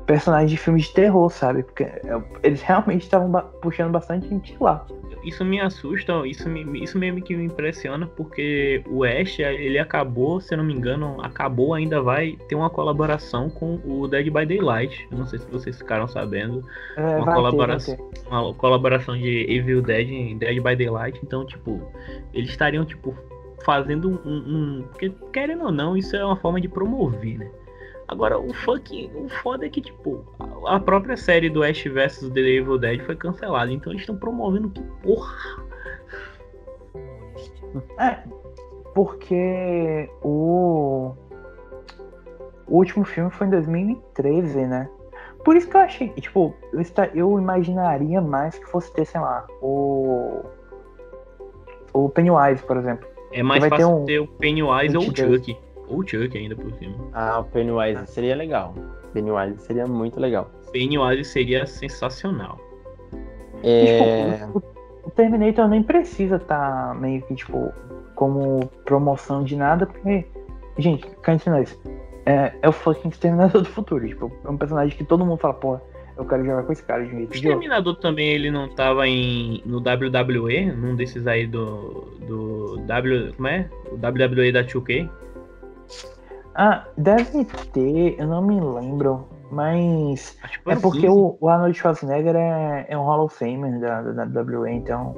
personagens de filmes de terror, sabe? Porque é, eles realmente estavam puxando bastante gente lá. Isso me assusta, isso, me, isso mesmo que me impressiona, porque o Ash, ele acabou, se eu não me engano, acabou, ainda vai ter uma colaboração com o Dead by Daylight. Eu não sei se vocês ficaram sabendo. É, Uma vai ter, colaboração. ter. Uma colaboração de Evil Dead em Dead by Daylight. Então, tipo, eles estariam, tipo, fazendo um. um- porque, querendo ou não, isso é uma forma de promover, né? Agora, o fucking. O foda é que, tipo, a própria série do Ash vs The Evil Dead foi cancelada. Então eles estão promovendo que porra. É, porque o... o último filme foi em 2013, né? Por isso que eu achei, tipo, eu, esta- eu imaginaria mais que fosse ter, sei lá, o. O Pennywise, por exemplo. É mais vai ter fácil um- ter o Pennywise ou o 22. Chuck. Ou o Chuck ainda por cima. Ah, o Pennywise seria legal. Pennywise seria muito legal. Pennywise seria sensacional. E, É... tipo, o, Terminator nem precisa estar meio que, tipo, como promoção de nada, porque, gente, cá entre nós, é, é o fucking Exterminador do Futuro. Tipo, é um personagem que todo mundo fala, porra, eu quero jogar com esse cara de um jeito O. Exterminador também ele não tava em no WWE, num desses aí do do W, como é? O WWE da 2K. Ah, deve ter, eu não me lembro, mas é porque 15. o, o Arnold Schwarzenegger é, é um Hall of Famer da, da, da WWE, então.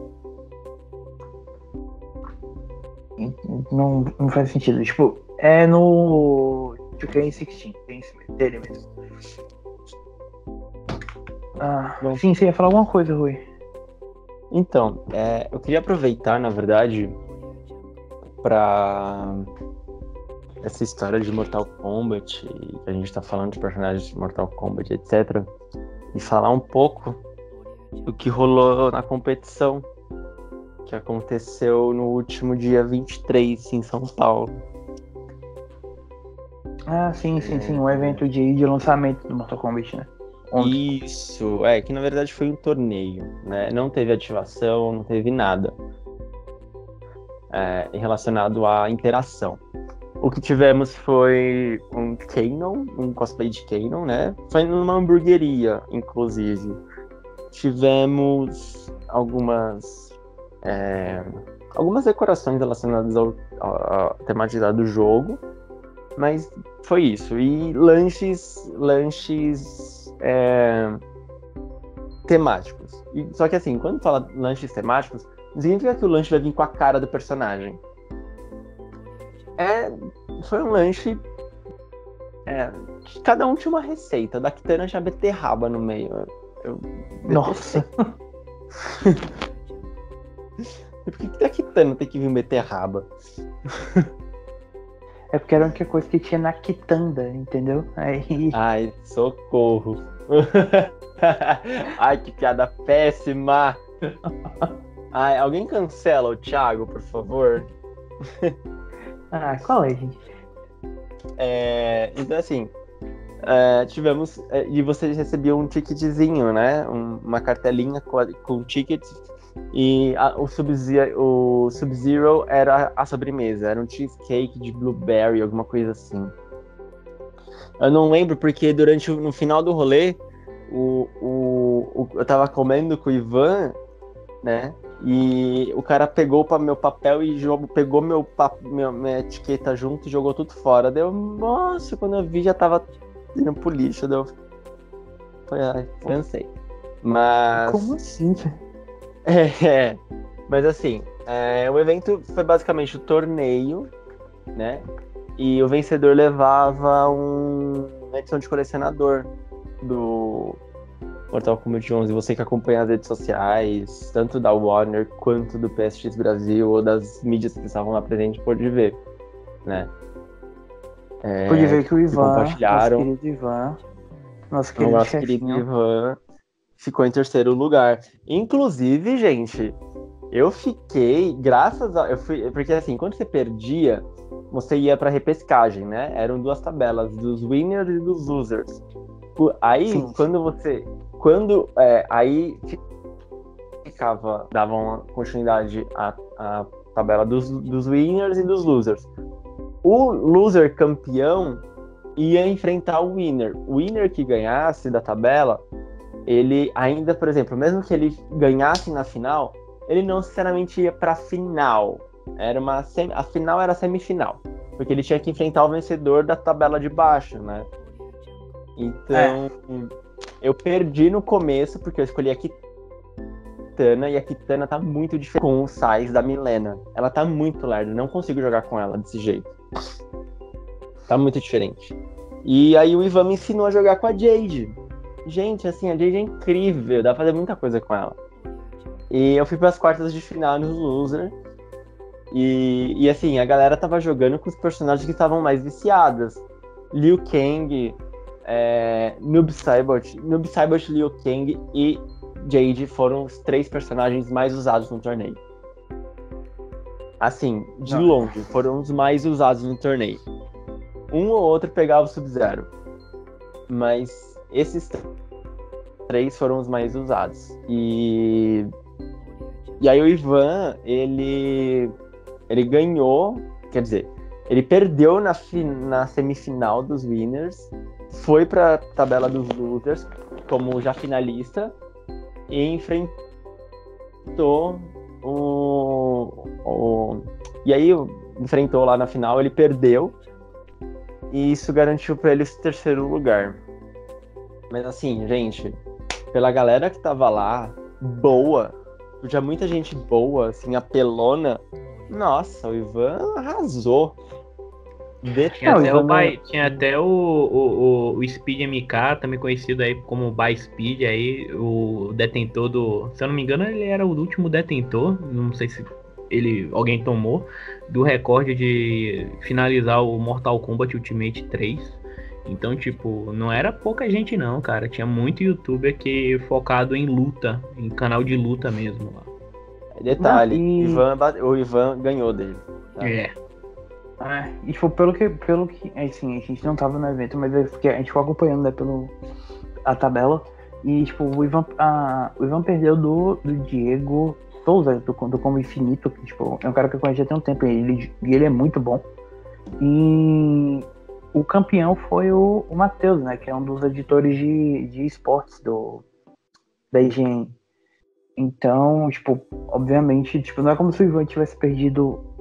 Não, não faz sentido. Tipo, é no 2K16, tem esse dele mesmo. Ah, Bom. sim, você ia falar alguma coisa, Rui. Então, é, eu queria aproveitar, na verdade, pra essa história de Mortal Kombat, que a gente tá falando de personagens de Mortal Kombat, etc., e falar um pouco do que rolou na competição que aconteceu no último dia 23 em São Paulo. Ah, sim, sim, sim, um evento de, de lançamento do Mortal Kombat, né? Ontem. Isso, é, que na verdade foi um torneio, né? Não teve ativação, não teve nada é, relacionado à interação. O que tivemos foi um Kanon, um cosplay de Kanon, né? Foi numa hamburgueria, inclusive. Tivemos algumas é, algumas decorações relacionadas ao, à temática do jogo, mas foi isso. E lanches, lanches é, temáticos. E- só que assim, quando fala lanches temáticos, significa que o lanche vai vir com a cara do personagem. É, foi um lanche. é, cada um tinha uma receita. Da Kitana tinha beterraba no meio. Eu, Nossa. Por que, que da Kitana tem que vir beterraba? É porque era a única coisa que tinha na quitanda, entendeu? Aí. Ai, socorro. Ai, que piada péssima. Ai, alguém cancela o Thiago, por favor. Ah, qual é, gente? É, então, assim, é, tivemos. é, e vocês recebiam um ticketzinho, né? Um- uma cartelinha com, com tickets. E a- o Sub-Zero Sub-Zero era a sobremesa. Era um cheesecake de blueberry, alguma coisa assim. Eu não lembro porque durante no final do rolê, o, o, o- eu tava comendo com o Ivan, né? E o cara pegou para meu papel e jogou, pegou meu, meu- minha etiqueta junto e jogou tudo fora. Deu, nossa, quando eu vi já tava indo pro lixo. Deu. Foi, ai, cansei. Mas. Como assim? É, é. mas assim, é, o evento foi basicamente o torneio, né? E o vencedor levava um, edição de colecionador do Mortal Kombat 11. Você que acompanha as redes sociais, tanto da Warner quanto do PSX Brasil ou das mídias que estavam lá presentes, pode ver, né? É, pode ver que o Ivan, compartilharam. nosso querido Ivan, nosso querido, nosso querido Ivan ficou em terceiro lugar. Inclusive, gente, eu fiquei, graças a. Eu fui, porque assim, quando você perdia, você ia pra repescagem, né? Eram duas tabelas, dos winners e dos losers. Aí, Sim. quando você. Quando. É, aí ficava. Davam continuidade à, à tabela dos, dos winners e dos losers. O loser campeão ia enfrentar o winner. O winner que ganhasse da tabela, ele ainda, por exemplo, mesmo que ele ganhasse na final, ele não necessariamente ia para final. Era uma sem... a final era semifinal, porque ele tinha que enfrentar o vencedor da tabela de baixo, né? Então, é. eu perdi no começo porque eu escolhi a Kitana e a Kitana tá muito diferente com o Sais da Milena. Ela tá muito lerda, não consigo jogar com ela desse jeito. Tá muito diferente. E aí o Ivan me ensinou a jogar com a Jade. Gente, assim, a Jade é incrível, dá pra fazer muita coisa com ela. E eu fui para as quartas de final no Loser. E, e assim, a galera tava jogando com os personagens que estavam mais viciadas. Liu Kang, é, Noob Saibot, Noob Saibot, Liu Kang e Jade foram os três personagens mais usados no torneio. Assim, de Não. longe, foram os mais usados no torneio. Um ou outro pegava o Sub-Zero. Mas esses três foram os mais usados. E e aí o Ivan, ele ele ganhou, quer dizer, ele perdeu na, na semifinal dos winners, foi para tabela dos losers como já finalista e enfrentou o, o e aí enfrentou lá na final, ele perdeu e isso garantiu para ele esse terceiro lugar. Mas assim, gente, pela galera que tava lá, boa, tinha muita gente boa, assim, apelona. Nossa, o Ivan arrasou. Tinha até, o, by, tinha até o, o, o, Speed MK, também conhecido aí como By Speed, aí, o detentor do. Se eu não me engano, ele era o último detentor. Não sei se ele alguém tomou, do recorde de finalizar o Mortal Kombat Ultimate 3. Então, tipo, não era pouca gente não, cara. Tinha muito youtuber que focado em luta, em canal de luta mesmo lá. Detalhe, e... Ivan, o Ivan ganhou dele. Tá? É. Ah, e tipo, pelo que, pelo que, assim, a gente não tava no evento, mas é a gente ficou acompanhando, né, pelo, a tabela, e, tipo, o Ivan, a, o Ivan perdeu do, do Diego Souza, do, do Combo Infinito, que, tipo, é um cara que eu conheço há tem um tempo, e ele, ele é muito bom. E o campeão foi o, o Matheus, né? Que é um dos editores de, de esportes do, da IGN. Então, tipo, obviamente, tipo, não é como se o Ivan tivesse perdido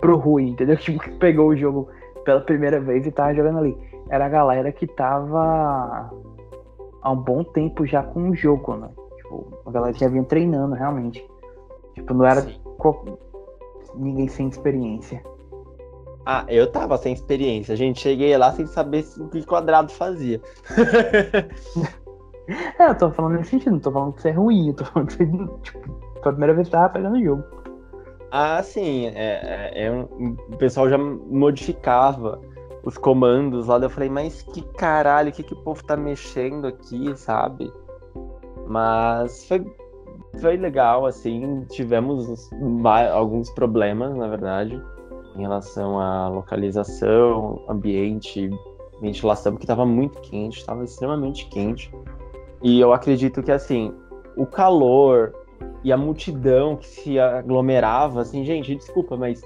pro Rui, entendeu? Tipo, que pegou o jogo pela primeira vez e tava jogando ali. Era a galera que tava há um bom tempo já com o jogo, né? Tipo, a galera já vinha treinando realmente. Tipo, não era ninguém sem experiência. Ah, eu tava sem experiência, gente. Cheguei lá sem saber o que quadrado fazia. é, eu tô falando nesse sentido, não tô falando que isso é ruim, eu tô falando que você, tipo, foi a primeira vez que tava pegando o jogo. Ah, sim. É, é, é o pessoal já modificava os comandos lá. Eu falei, mas que caralho, o que, que o povo tá mexendo aqui, sabe? Mas foi, foi legal, assim. Tivemos alguns problemas, na verdade em relação à localização, ambiente, ventilação, porque estava muito quente, estava extremamente quente. E eu acredito que assim, o calor e a multidão que se aglomerava, assim, gente, desculpa, mas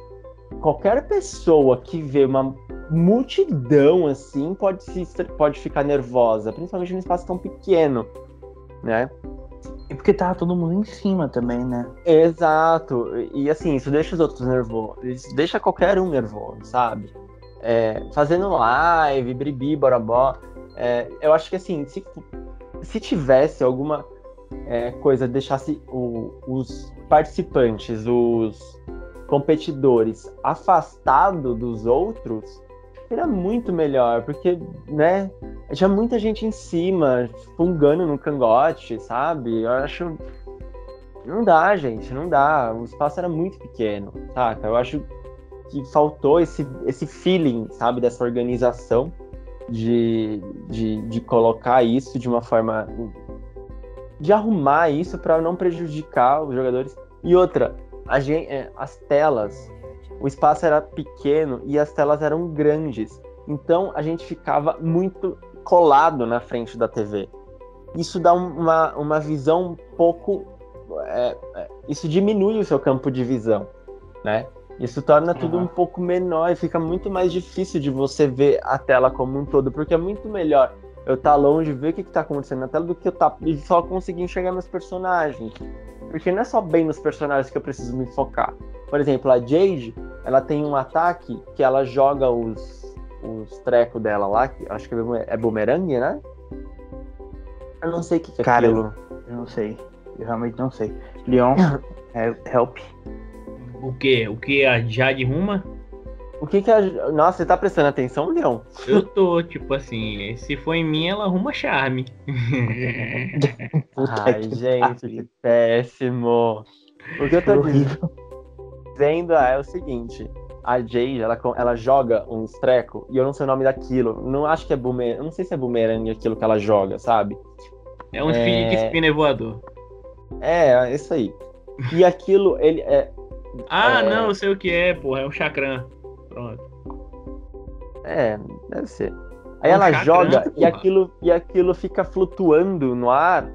qualquer pessoa que vê uma multidão assim pode se pode ficar nervosa, principalmente num espaço tão pequeno, né? E porque tava todo mundo em cima também, né? Exato. E assim, isso deixa os outros nervosos. Isso deixa qualquer um nervoso, sabe? É, fazendo live, bribi, borobó. É, eu acho que assim, se, se tivesse alguma é, coisa, deixasse o, os participantes, os competidores afastados dos outros, era muito melhor, porque, né, tinha muita gente em cima, fungando no cangote, sabe? Eu acho. Não dá, gente, não dá. O espaço era muito pequeno, saca? Eu acho que faltou esse, esse feeling, sabe, dessa organização de, de, de colocar isso de uma forma. De arrumar isso para não prejudicar os jogadores. E outra, gente, é, as telas, o espaço era pequeno e as telas eram grandes. Então a gente ficava muito colado na frente da TV. Isso dá uma, uma visão um pouco. É, é, isso diminui o seu campo de visão, né? Isso torna uhum. tudo um pouco menor e fica muito mais difícil de você ver a tela como um todo, porque é muito melhor eu estar tá longe, ver o que, está acontecendo na tela, do que eu tá, e só conseguir enxergar meus personagens. Porque não é só bem nos personagens que eu preciso me focar. Por exemplo, a Jade, ela tem um ataque que ela joga os, os trecos dela lá, que acho que é bumerangue, né? Eu não sei o que, que é Cara, aquilo. Eu não sei. Eu realmente não sei. Leon, help. O que? O que a Jade ruma? O que que a. Nossa, você tá prestando atenção, Leon? Eu tô, tipo assim, se for em mim, ela arruma charme. Ai, gente, que péssimo. O que eu tô dizendo é o seguinte: a Jade, ela, ela joga um treco e eu não sei o nome daquilo. Não acho que é boomerang. Eu não sei se é boomerang aquilo que ela joga, sabe? É um é... de spinner voador. É, é isso aí. E aquilo, ele é, ah, é... não, eu sei o que é, porra. É um chakram. Pronto. É, deve ser. Aí um ela joga e aquilo, e aquilo fica flutuando no ar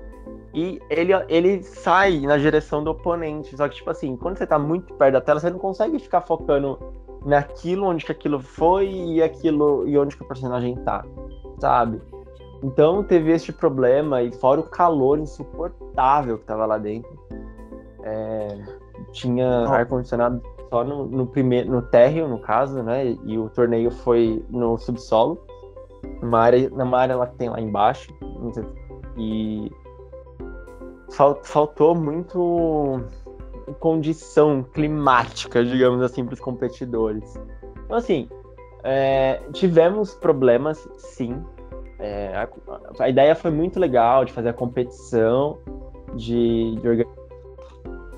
e ele, ele sai na direção do oponente. Só que, tipo assim, quando você tá muito perto da tela, você não consegue ficar focando naquilo onde que aquilo foi e aquilo e onde que o personagem tá, sabe? Então teve este problema, e fora o calor insuportável que tava lá dentro. É, tinha oh. ar-condicionado só no, no, primeiro, no térreo, no caso, né? E o torneio foi no subsolo, numa área, numa área lá que tem lá embaixo. E fal, faltou muito condição climática, digamos assim, para os competidores. Então, assim, é, tivemos problemas, sim. É, a, a, ideia foi muito legal de fazer a competição, de, de organizar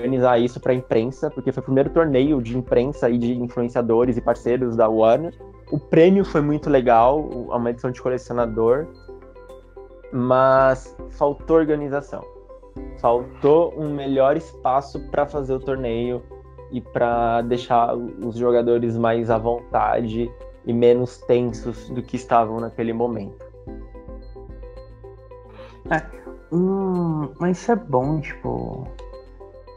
organizar isso para a imprensa, porque foi o primeiro torneio de imprensa e de influenciadores e parceiros da Warner. O prêmio foi muito legal, uma edição de colecionador, mas faltou organização. Faltou um melhor espaço para fazer o torneio e para deixar os jogadores mais à vontade e menos tensos do que estavam naquele momento. É, hum, mas isso é bom, tipo,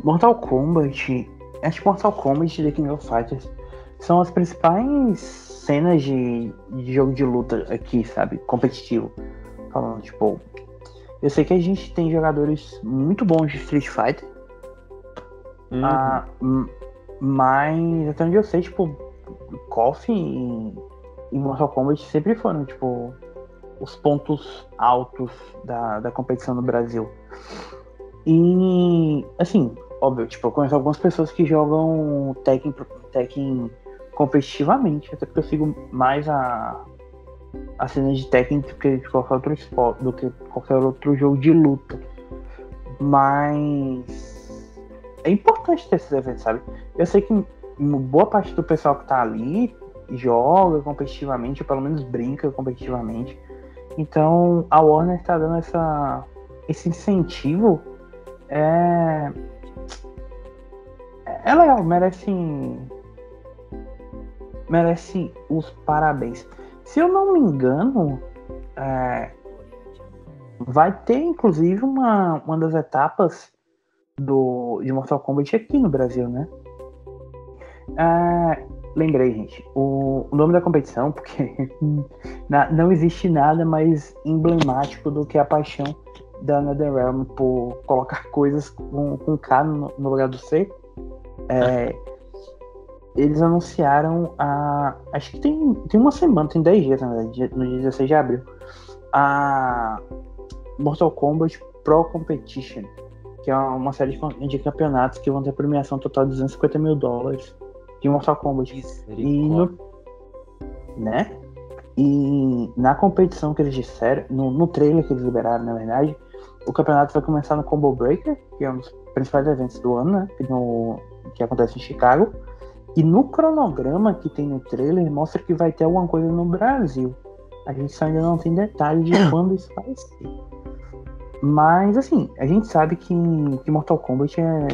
Mortal Kombat, acho que Mortal Kombat e The King of Fighters são as principais cenas de, de jogo de luta aqui, sabe? Competitivo. Falando, tipo, eu sei que a gente tem jogadores muito bons de Street Fighter. Uhum. Ah, mas até onde eu sei, tipo, KOF e, e Mortal Kombat sempre foram, tipo, os pontos altos da, da competição no Brasil. E, assim, óbvio, tipo, eu conheço algumas pessoas que jogam Tekken, Tekken competitivamente, até porque eu sigo mais a, a cena de Tekken do que de qualquer outro esporte, do que qualquer outro jogo de luta. Mas é importante ter esses eventos, sabe? Eu sei que boa parte do pessoal que tá ali joga competitivamente, ou pelo menos brinca competitivamente. Então a Warner tá dando essa, esse incentivo é, é legal, merece. Merece os parabéns. Se eu não me engano, é, vai ter inclusive uma, uma das etapas do, de Mortal Kombat aqui no Brasil, né? É, lembrei, gente, o, o, nome da competição, porque na, não existe nada mais emblemático do que a paixão da NetherRealm por colocar coisas com, com K no, no lugar do C. É, eles anunciaram a. Acho que tem, tem uma semana, tem 10 dias, na verdade, no dia 16 de abril. A Mortal Kombat Pro Competition, que é uma série de campeonatos que vão ter premiação total de 250 mil dólares de Mortal Kombat. E no, né? E na competição que eles disseram, no, no trailer que eles liberaram, na verdade, o campeonato vai começar no Combo Breaker, que é um dos principais eventos do ano, né? No, que acontece em Chicago. E no cronograma que tem no trailer, mostra que vai ter alguma coisa no Brasil. A gente só ainda não tem detalhe de quando isso vai ser. Mas, assim, a gente sabe que, que Mortal Kombat é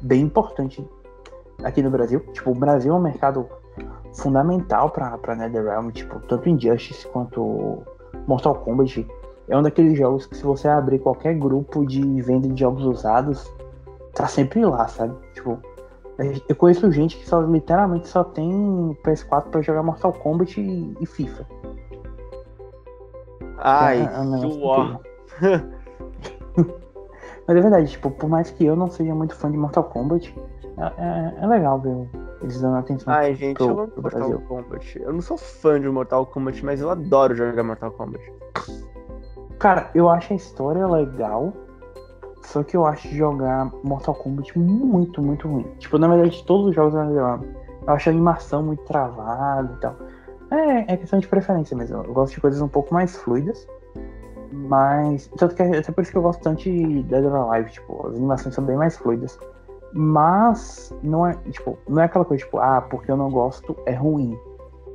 bem importante aqui no Brasil. Tipo, o Brasil é um mercado fundamental pra, pra NetherRealm, tipo, tanto Injustice quanto Mortal Kombat. É um daqueles jogos que se você abrir qualquer grupo de venda de jogos usados, tá sempre lá, sabe? Tipo, eu conheço gente que só literalmente só tem PS4 para jogar Mortal Kombat e, e FIFA. Ai, é, é suor. Mas é verdade, tipo, por mais que eu não seja muito fã de Mortal Kombat, é, é, é legal ver eles dando atenção Ai, gente, pro, eu amo Mortal Brasil. Kombat. Eu não sou fã de Mortal Kombat, mas eu adoro jogar Mortal Kombat. Cara, eu acho a história legal, só que eu acho jogar Mortal Kombat muito, muito ruim. Tipo, na verdade, todos os jogos eu acho a animação muito travada e tal. É, é questão de preferência mesmo. Eu gosto de coisas um pouco mais fluidas. Mas. Tanto que é até por isso que eu gosto tanto de Dead or Alive, tipo, as animações são bem mais fluidas. Mas não é, tipo, não é aquela coisa, tipo, ah, porque eu não gosto, é ruim.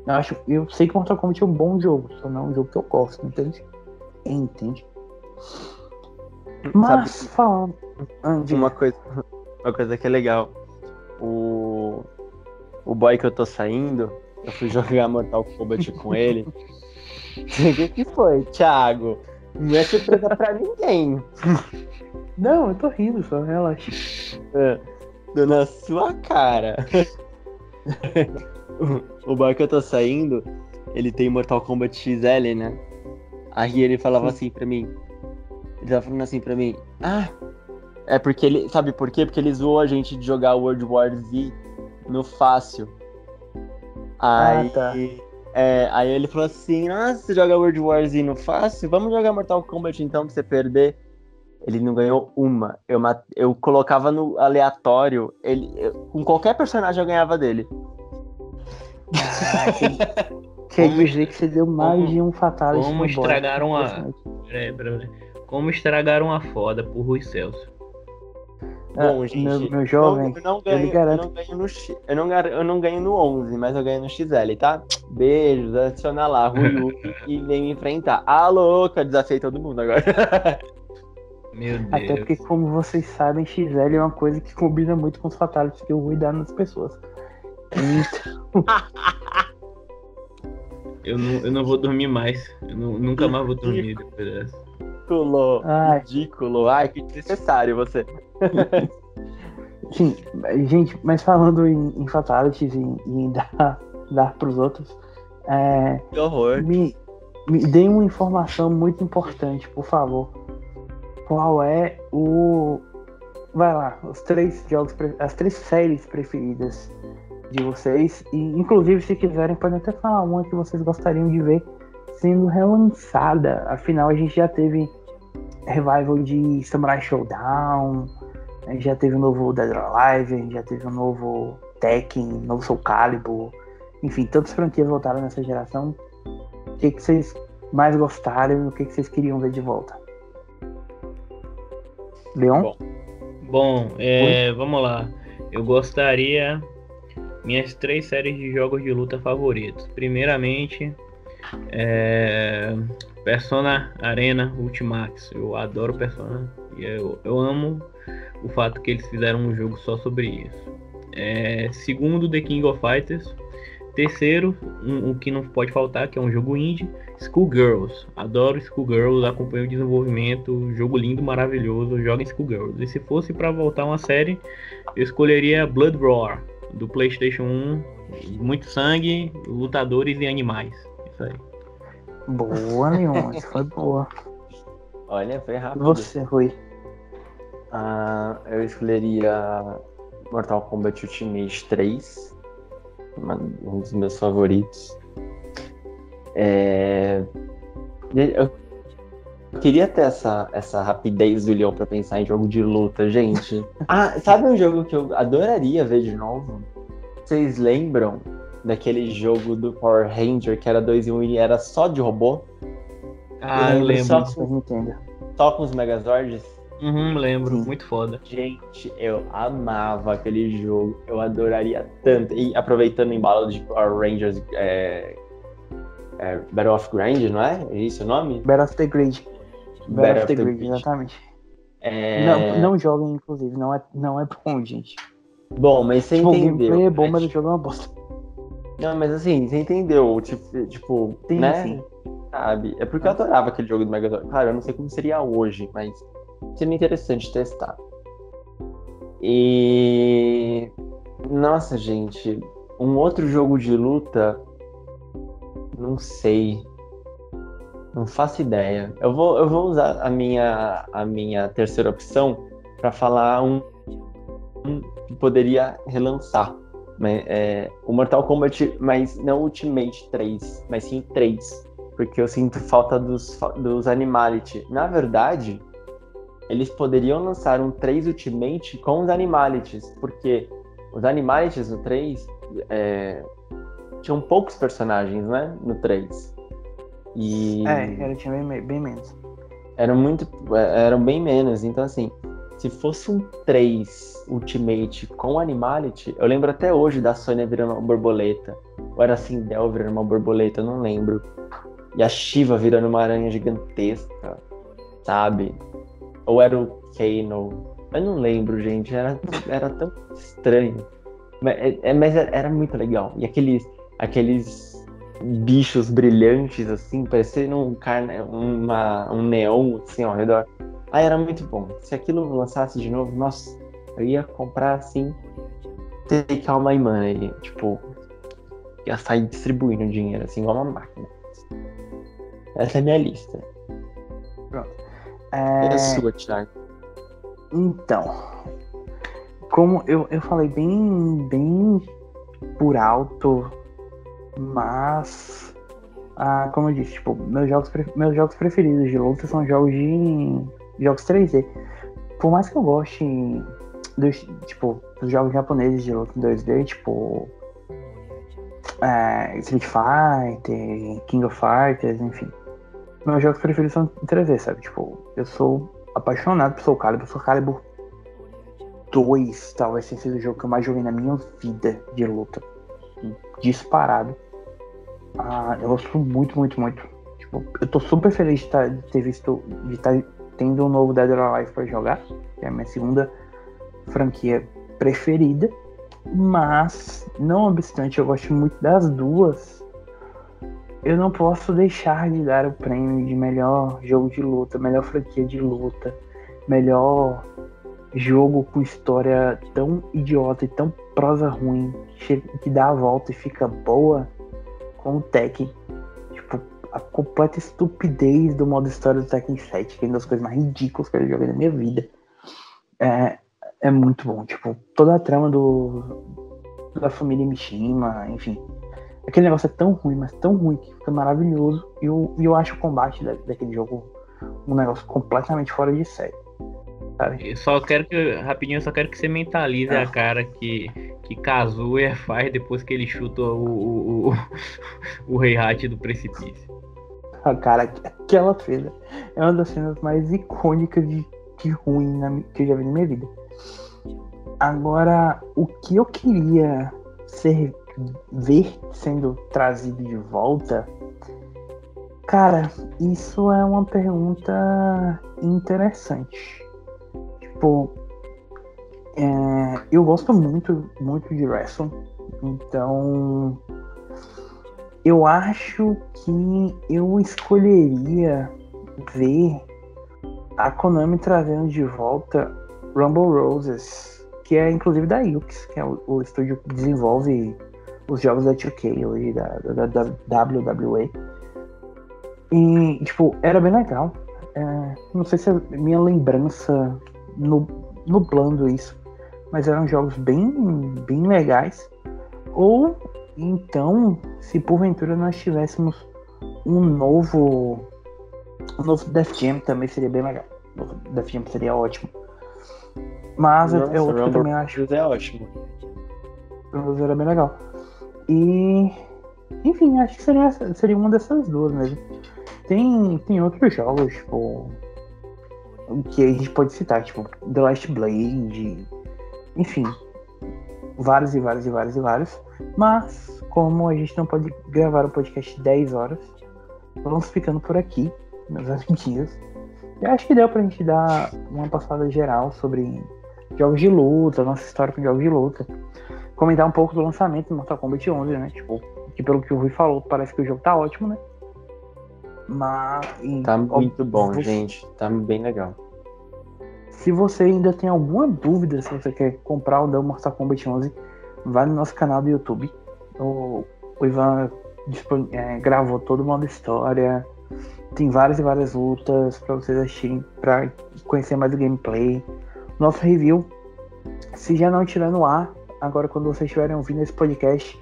Eu, acho, eu sei que Mortal Kombat é um bom jogo, só não é um jogo que eu gosto, entende? Entende? Mas Sabe, falando. Ah, uma coisa, uma coisa que é legal. O. O boy que eu tô saindo, eu fui jogar Mortal Kombat com ele. O que, foi, Thiago? Não é surpresa pra ninguém. Não, eu tô rindo só, relaxa. É, na sua cara. o boy que eu tô saindo, ele tem Mortal Kombat XL, né? Aí ele falava assim pra mim. Ele tava falando assim pra mim. Ah, é porque ele. Sabe por quê? Porque ele zoou a gente de jogar World War Z no fácil. Aí. Ah, tá. É, aí ele falou assim: Nossa, você joga World War Z no fácil? Vamos jogar Mortal Kombat então pra você perder. Ele não ganhou uma. Eu, eu colocava no aleatório. Ele, eu, com qualquer personagem eu ganhava dele. Quer dizer que você deu mais como, de um fatality. Como estragaram a. Peraí, peraí. Como estragaram a foda por Rui Celso. Bom, gente, meu, meu jovem, eu não, ganho, eu não ganho no eu não, eu não ganho no 11, mas eu ganho no XL, tá? Beijos, adiciona lá, Rui e vem me enfrentar. Ah, louca, desafiei todo mundo agora. Meu Deus. Até porque, como vocês sabem, XL é uma coisa que combina muito com os fatalities que eu vou dar nas pessoas. Então... eu, não, eu não vou dormir mais. Eu não, nunca mais vou dormir depois dessa. Ridículo! Ai. Ridículo! Ai, que desnecessário você. Sim, gente, mas falando em, em fatalities e em dar, dar pros outros. É, que horror! Me, me dê uma informação muito importante, por favor qual é o. Vai lá, os três jogos, as três séries preferidas de vocês. E inclusive, se quiserem, podem até falar uma que vocês gostariam de ver sendo relançada. Afinal, a gente já teve revival de Samurai Showdown, a gente já teve um novo Dead or Alive, a gente já teve um novo Tekken, um novo Soul Calibur. Enfim, tantas franquias voltaram nessa geração. O que, que vocês mais gostaram e o que, que vocês queriam ver de volta? Leon? Bom, Bom é, vamos lá. Eu gostaria. Minhas três séries de jogos de luta favoritos. Primeiramente, é, Persona Arena Ultimax. Eu adoro Persona. E eu, eu amo o fato que eles fizeram um jogo só sobre isso. É, segundo, The King of Fighters. Terceiro, um, um, que não pode faltar, que é um jogo indie, Schoolgirls. Adoro Schoolgirls, acompanho o desenvolvimento, jogo lindo, maravilhoso, joga em Schoolgirls. E se fosse para voltar uma série, eu escolheria Blood Roar, do PlayStation 1. Muito sangue, lutadores e animais. Isso aí. Boa, Leon, isso foi boa. Olha, foi rápido. Você, Rui? Ah, eu escolheria Mortal Kombat Ultimate 3 um dos meus favoritos. É... Eu queria ter essa, essa rapidez do Leon pra pensar em jogo de luta, gente. ah, sabe um jogo que eu adoraria ver de novo? Vocês lembram daquele jogo do Power Ranger que era 2 em 1 e era só de robô? Ah, eu lembro. Só, Nintendo. só com os Megazords? Uhum, lembro. Sim. Muito foda. Gente, eu amava aquele jogo. Eu adoraria tanto. E aproveitando o embalo de Power Rangers é, é, Battle of Grand, não é? É isso o nome? Battle of the Grid. Battle, Battle of the the Grid, exatamente. É... Não, não joguem, inclusive, não é, não é bom, gente. Bom, mas você Tipo, o entendeu. gameplay é bom, mas o jogo é uma bosta. Não, mas assim, você entendeu. Tipo, tipo Sim, né? sim. Sabe? É porque eu adorava aquele jogo do Megazord. Claro, eu não sei como seria hoje, mas seria interessante testar. E. Nossa, gente. Um outro jogo de luta. Não sei. Não faço ideia. Eu vou, eu vou usar a minha, a minha terceira opção para falar um, um que poderia relançar. Mas, é, o Mortal Kombat, mas não Ultimate 3, mas sim 3. Porque eu sinto falta dos, dos Animality. Na verdade, eles poderiam lançar um 3 Ultimate com os Animalities. Porque os Animalities no 3 é, tinham poucos personagens, né? No 3. E É, era tinha bem, bem menos. eram muito. é, eram bem menos. Então, assim, se fosse um 3 Ultimate com Animality, eu lembro até hoje da Sônia virando uma borboleta. Ou era assim, Del virando uma borboleta, eu não lembro. E a Shiva virando uma aranha gigantesca, sabe? Ou era o Kano. Eu não lembro, gente. Era, era tão estranho. Mas, é- é- mas era era muito legal. E aqueles, aqueles bichos brilhantes, assim, parecendo um, carne, uma, um neon, assim, ao redor. Ah, era muito bom. Se aquilo lançasse de novo, nossa, eu ia comprar, assim, take all my money. Tipo, ia sair distribuindo dinheiro, assim, igual uma máquina. Essa é a minha lista. E É, a sua, Thiago? Então, como eu, eu falei bem, bem por alto, mas, ah, como eu disse, tipo, meus jogos, meus jogos preferidos de luta são jogos de jogos 3D. Por mais que eu goste dos, tipo, dos jogos japoneses de luta em 2D, tipo, é, Street Fighter, King of Fighters, enfim. Meus jogos preferidos são em 3D, sabe? Tipo, eu sou apaixonado por Soul Calibur. Soul Calibur 2 talvez tenha sido o jogo que eu mais joguei na minha vida de luta. Disparado. Ah, eu gosto muito, muito, muito. Tipo, eu tô super feliz de, tá- de ter visto, de estar tendo um novo Dead or Alive pra jogar. Que é a minha segunda franquia preferida. Mas, não obstante, eu gosto muito das duas. Eu não posso deixar de dar o prêmio de melhor jogo de luta, melhor franquia de luta, melhor jogo com história tão idiota e tão prosa ruim que dá a volta e fica boa com o Tekken. A completa estupidez do modo história do Tekken 7, que é uma das coisas mais ridículas que eu joguei na minha vida. É, é muito bom. Tipo, toda a trama do da família Mishima, enfim. Aquele negócio é tão ruim, mas tão ruim que fica maravilhoso. E eu, eu acho o combate da- daquele jogo um negócio completamente fora de série. Sabe? Eu só quero que, rapidinho, eu só quero que você mentalize Ah. a cara que, que Kazuya faz depois que ele chuta o, o, o, o Rei Hat do precipício. Cara, aquela cena é uma das cenas mais icônicas de, de ruim na que eu já vi na minha vida. Agora, o que eu queria ser, ver sendo trazido de volta, cara, isso é uma pergunta interessante. Tipo, é, eu gosto muito, muito de wrestling, então eu acho que eu escolheria ver a Konami trazendo de volta Rumble Roses, que é inclusive da Yux, que é o, o estúdio que desenvolve os jogos da 2K hoje, da, da, da WWE. E, tipo, era bem legal. É, não sei se é minha lembrança nu- nublando isso, mas eram jogos bem, bem legais. Ou então, se porventura nós tivéssemos um novo. Um novo Def Jam também seria bem legal. O novo Def Jam seria ótimo. Mas é- é Nossa, outro que eu Rumble também acho é ótimo. que era bem legal. E. Enfim, acho que seria, seria uma dessas duas mesmo. Tem, tem outros jogos, tipo. Que a gente pode citar, tipo, The Last Blade. Enfim. Vários e vários e vários e vários. Mas, como a gente não pode gravar o podcast 10 horas, vamos ficando por aqui, meus amiguinhos. Eu acho que deu pra gente dar uma passada geral sobre jogos de luta, nossa história com jogos de luta. Comentar um pouco do lançamento do Mortal Kombat 11, né? Tipo, que pelo que o Rui falou, parece que o jogo tá ótimo, né? Mas. Tá muito bom, gente. Tá bem legal. Se você ainda tem alguma dúvida se você quer comprar o da Mortal Kombat 11, vai no nosso canal do YouTube. O, o Ivan é, gravou todo o modo história. Tem várias e várias lutas para vocês assistirem, para conhecer mais o gameplay. Nosso review, se já não estiver no ar, agora quando vocês estiverem ouvindo esse podcast,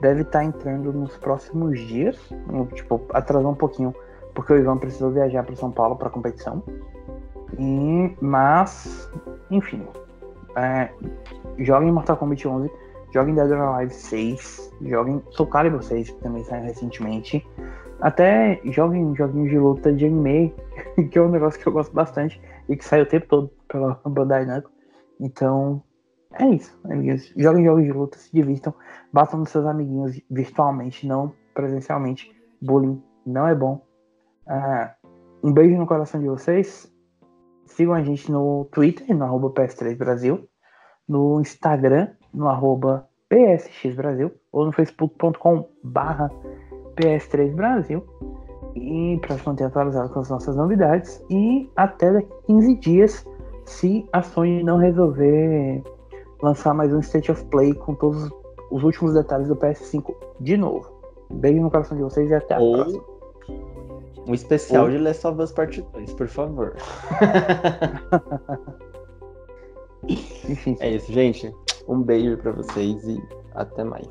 deve estar tá entrando nos próximos dias. Tipo, atrasou um pouquinho, porque o Ivan precisou viajar para São Paulo para competição. E, mas, enfim, é, joguem Mortal Kombat 11 Joguem Dead or Alive 6, joguem Soul Calibur 6, que também saiu recentemente. Até joguem joguinhos de luta de anime, que é um negócio que eu gosto bastante e que sai o tempo todo pela Bandai Namco. Então, é isso, amiguinhos. Joguem jogos de luta, se divirtam, batam nos seus amiguinhos virtualmente, não presencialmente. Bullying não é bom. Uh, um beijo no coração de vocês. Sigam a gente no Twitter, no arroba PS3 Brasil, no Instagram, no arroba PSX Brasil ou no facebook.com barra PS3 Brasil e para se manter atualizado com as nossas novidades e até daqui 15 dias se a Sony não resolver lançar mais um State of Play com todos os últimos detalhes do PS5 de novo. Beijo no coração de vocês e até a ou próxima. Um especial ou... de Last of Us Part 2, por favor. É isso, gente. Um beijo para vocês e até mais.